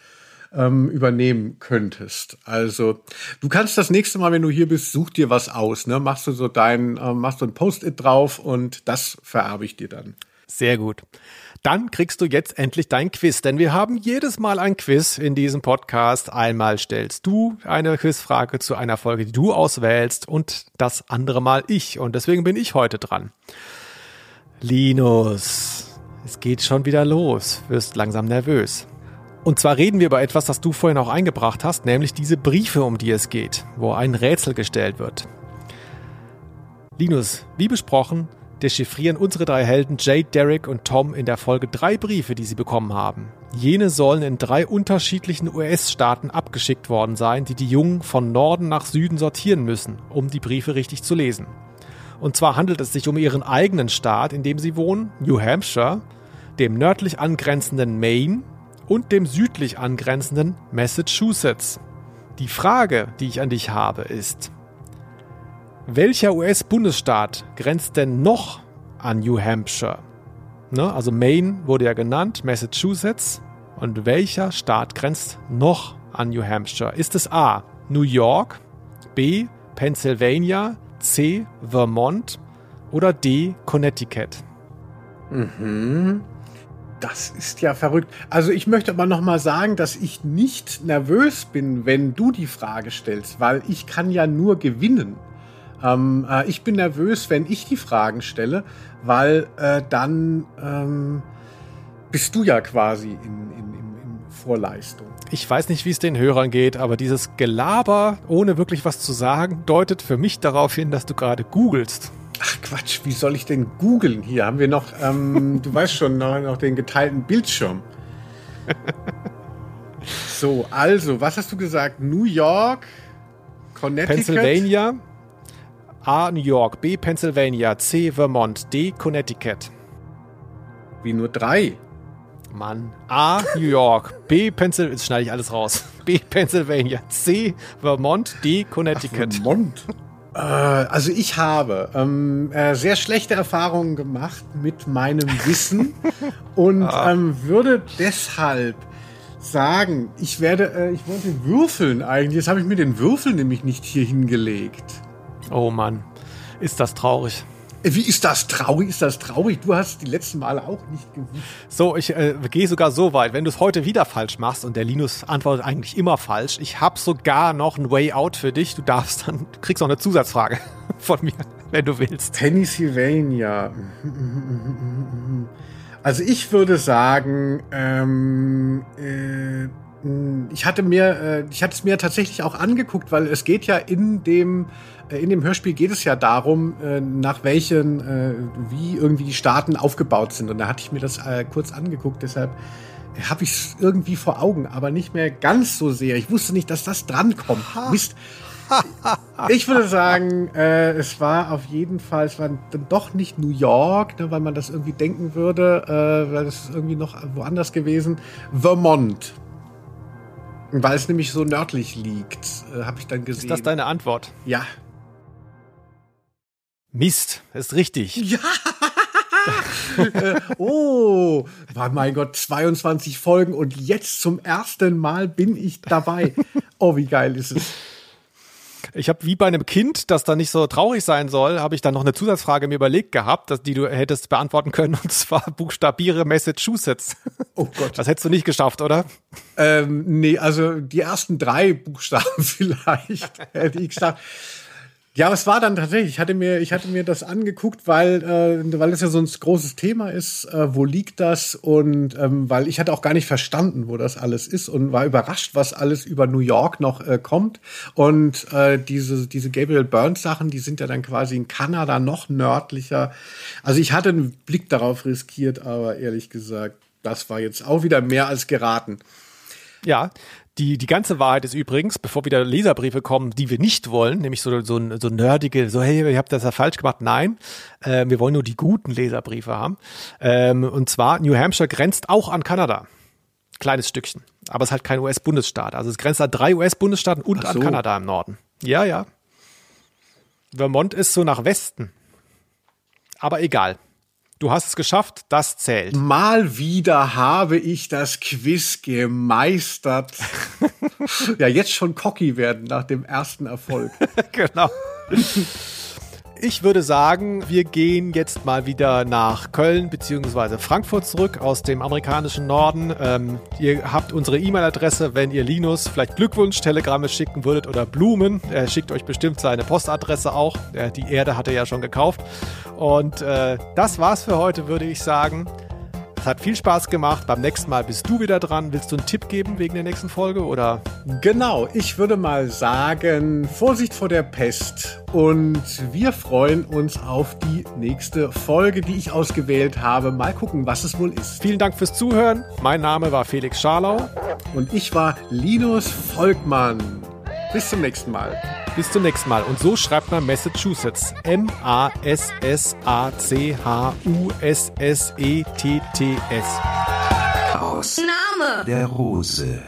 ähm, übernehmen könntest. Also du kannst das nächste Mal, wenn du hier bist, such dir was aus. Ne? Machst du so dein, äh, machst du ein Post-it drauf und das vererbe ich dir dann. Sehr gut. Dann kriegst du jetzt endlich dein Quiz, denn wir haben jedes Mal ein Quiz in diesem Podcast. Einmal stellst du eine Quizfrage zu einer Folge, die du auswählst und das andere Mal ich. Und deswegen bin ich heute dran. Linus, es geht schon wieder los. Wirst langsam nervös. Und zwar reden wir über etwas, das du vorhin auch eingebracht hast, nämlich diese Briefe, um die es geht, wo ein Rätsel gestellt wird. Linus, wie besprochen, dechiffrieren unsere drei Helden Jade, Derek und Tom in der Folge drei Briefe, die sie bekommen haben. Jene sollen in drei unterschiedlichen US-Staaten abgeschickt worden sein, die die Jungen von Norden nach Süden sortieren müssen, um die Briefe richtig zu lesen. Und zwar handelt es sich um ihren eigenen Staat, in dem sie wohnen, New Hampshire, dem nördlich angrenzenden Maine und dem südlich angrenzenden Massachusetts. Die Frage, die ich an dich habe, ist, welcher US-Bundesstaat grenzt denn noch an New Hampshire? Ne, also Maine wurde ja genannt, Massachusetts. Und welcher Staat grenzt noch an New Hampshire? Ist es A. New York, B. Pennsylvania, C. Vermont oder D. Connecticut? Mhm. Das ist ja verrückt. Also ich möchte aber noch mal sagen, dass ich nicht nervös bin, wenn du die Frage stellst, weil ich kann ja nur gewinnen. Ähm, äh, ich bin nervös, wenn ich die Fragen stelle, weil äh, dann ähm, bist du ja quasi in, in, in, in Vorleistung. Ich weiß nicht, wie es den Hörern geht, aber dieses Gelaber, ohne wirklich was zu sagen, deutet für mich darauf hin, dass du gerade googelst. Ach Quatsch, wie soll ich denn googeln? Hier haben wir noch, ähm, du weißt schon, noch, noch den geteilten Bildschirm. so, also, was hast du gesagt? New York, Connecticut? Pennsylvania, A. New York, B. Pennsylvania, C. Vermont, D. Connecticut. Wie nur drei? Mann. A. New York, B. Pennsylvania, jetzt schneide ich alles raus. B. Pennsylvania, C. Vermont, D. Connecticut. Ach, Vermont. Äh, also ich habe ähm, äh, sehr schlechte Erfahrungen gemacht mit meinem Wissen und ah. ähm, würde deshalb sagen, ich werde, äh, ich wollte würfeln eigentlich. Jetzt habe ich mir den Würfel nämlich nicht hier hingelegt. Oh Mann, ist das traurig. Wie ist das traurig? Ist das traurig? Du hast die letzten Male auch nicht gewusst. So, ich äh, gehe sogar so weit, wenn du es heute wieder falsch machst und der Linus antwortet eigentlich immer falsch. Ich habe sogar noch ein Way Out für dich. Du darfst dann, du kriegst noch eine Zusatzfrage von mir, wenn du willst. Pennsylvania. Also ich würde sagen, ähm, äh, ich hatte mir, äh, ich hatte es mir tatsächlich auch angeguckt, weil es geht ja in dem äh, in dem Hörspiel geht es ja darum, äh, nach welchen, äh, wie irgendwie die Staaten aufgebaut sind. Und da hatte ich mir das kurz angeguckt, deshalb habe ich es irgendwie vor Augen, aber nicht mehr ganz so sehr. Ich wusste nicht, dass das drankommt. Mist. Ich würde sagen, äh, es war auf jeden Fall, es war dann doch nicht New York, ne, weil man das irgendwie denken würde, äh, weil es irgendwie noch woanders gewesen. Vermont. Weil es nämlich so nördlich liegt, äh, habe ich dann gesehen. Ist das deine Antwort? Ja. Mist, ist richtig. Ja. oh, war mein Gott, 22 Folgen und jetzt zum ersten Mal bin ich dabei. Oh, wie geil ist es. Ich habe wie bei einem Kind, das da nicht so traurig sein soll, habe ich dann noch eine Zusatzfrage mir überlegt gehabt, dass, die du hättest beantworten können, und zwar buchstabiere Massachusetts. Oh Gott. Das hättest du nicht geschafft, oder? Ähm, nee, also die ersten drei Buchstaben vielleicht hätte ich geschafft. Ja, es war dann tatsächlich, ich hatte mir, ich hatte mir das angeguckt, weil, äh, weil es ja so ein großes Thema ist, äh, wo liegt das? Und ähm, weil ich hatte auch gar nicht verstanden, wo das alles ist und war überrascht, was alles über New York noch äh, kommt. Und äh, diese, diese Gabriel Burns Sachen, die sind ja dann quasi in Kanada noch nördlicher. Also ich hatte einen Blick darauf riskiert, aber ehrlich gesagt, das war jetzt auch wieder mehr als geraten. Ja, die, die ganze Wahrheit ist übrigens, bevor wieder Leserbriefe kommen, die wir nicht wollen, nämlich so, so, so nerdige, so hey, ihr habt das ja falsch gemacht. Nein, äh, wir wollen nur die guten Leserbriefe haben. Ähm, und zwar, New Hampshire grenzt auch an Kanada. Kleines Stückchen. Aber es ist halt kein US-Bundesstaat. Also es grenzt an drei US-Bundesstaaten und so. an Kanada im Norden. Ja, ja. Vermont ist so nach Westen. Aber egal. Du hast es geschafft, das zählt. Mal wieder habe ich das Quiz gemeistert. ja, jetzt schon cocky werden nach dem ersten Erfolg. genau. Ich würde sagen, wir gehen jetzt mal wieder nach Köln bzw. Frankfurt zurück aus dem amerikanischen Norden. Ähm, ihr habt unsere E-Mail-Adresse, wenn ihr Linus vielleicht Glückwunsch-Telegramme schicken würdet oder Blumen. Er schickt euch bestimmt seine Postadresse auch. die Erde hat er ja schon gekauft. Und äh, das war's für heute, würde ich sagen. Es hat viel Spaß gemacht. Beim nächsten Mal bist du wieder dran. Willst du einen Tipp geben wegen der nächsten Folge oder? Genau, ich würde mal sagen, Vorsicht vor der Pest. Und wir freuen uns auf die nächste Folge, die ich ausgewählt habe. Mal gucken, was es wohl ist. Vielen Dank fürs Zuhören. Mein Name war Felix Scharlau. Und ich war Linus Volkmann. Bis zum nächsten Mal. Bis zum nächsten Mal. Und so schreibt man Massachusetts. M-A-S-S-A-C-H-U-S-S-E-T-T-S. Aus Name der Rose.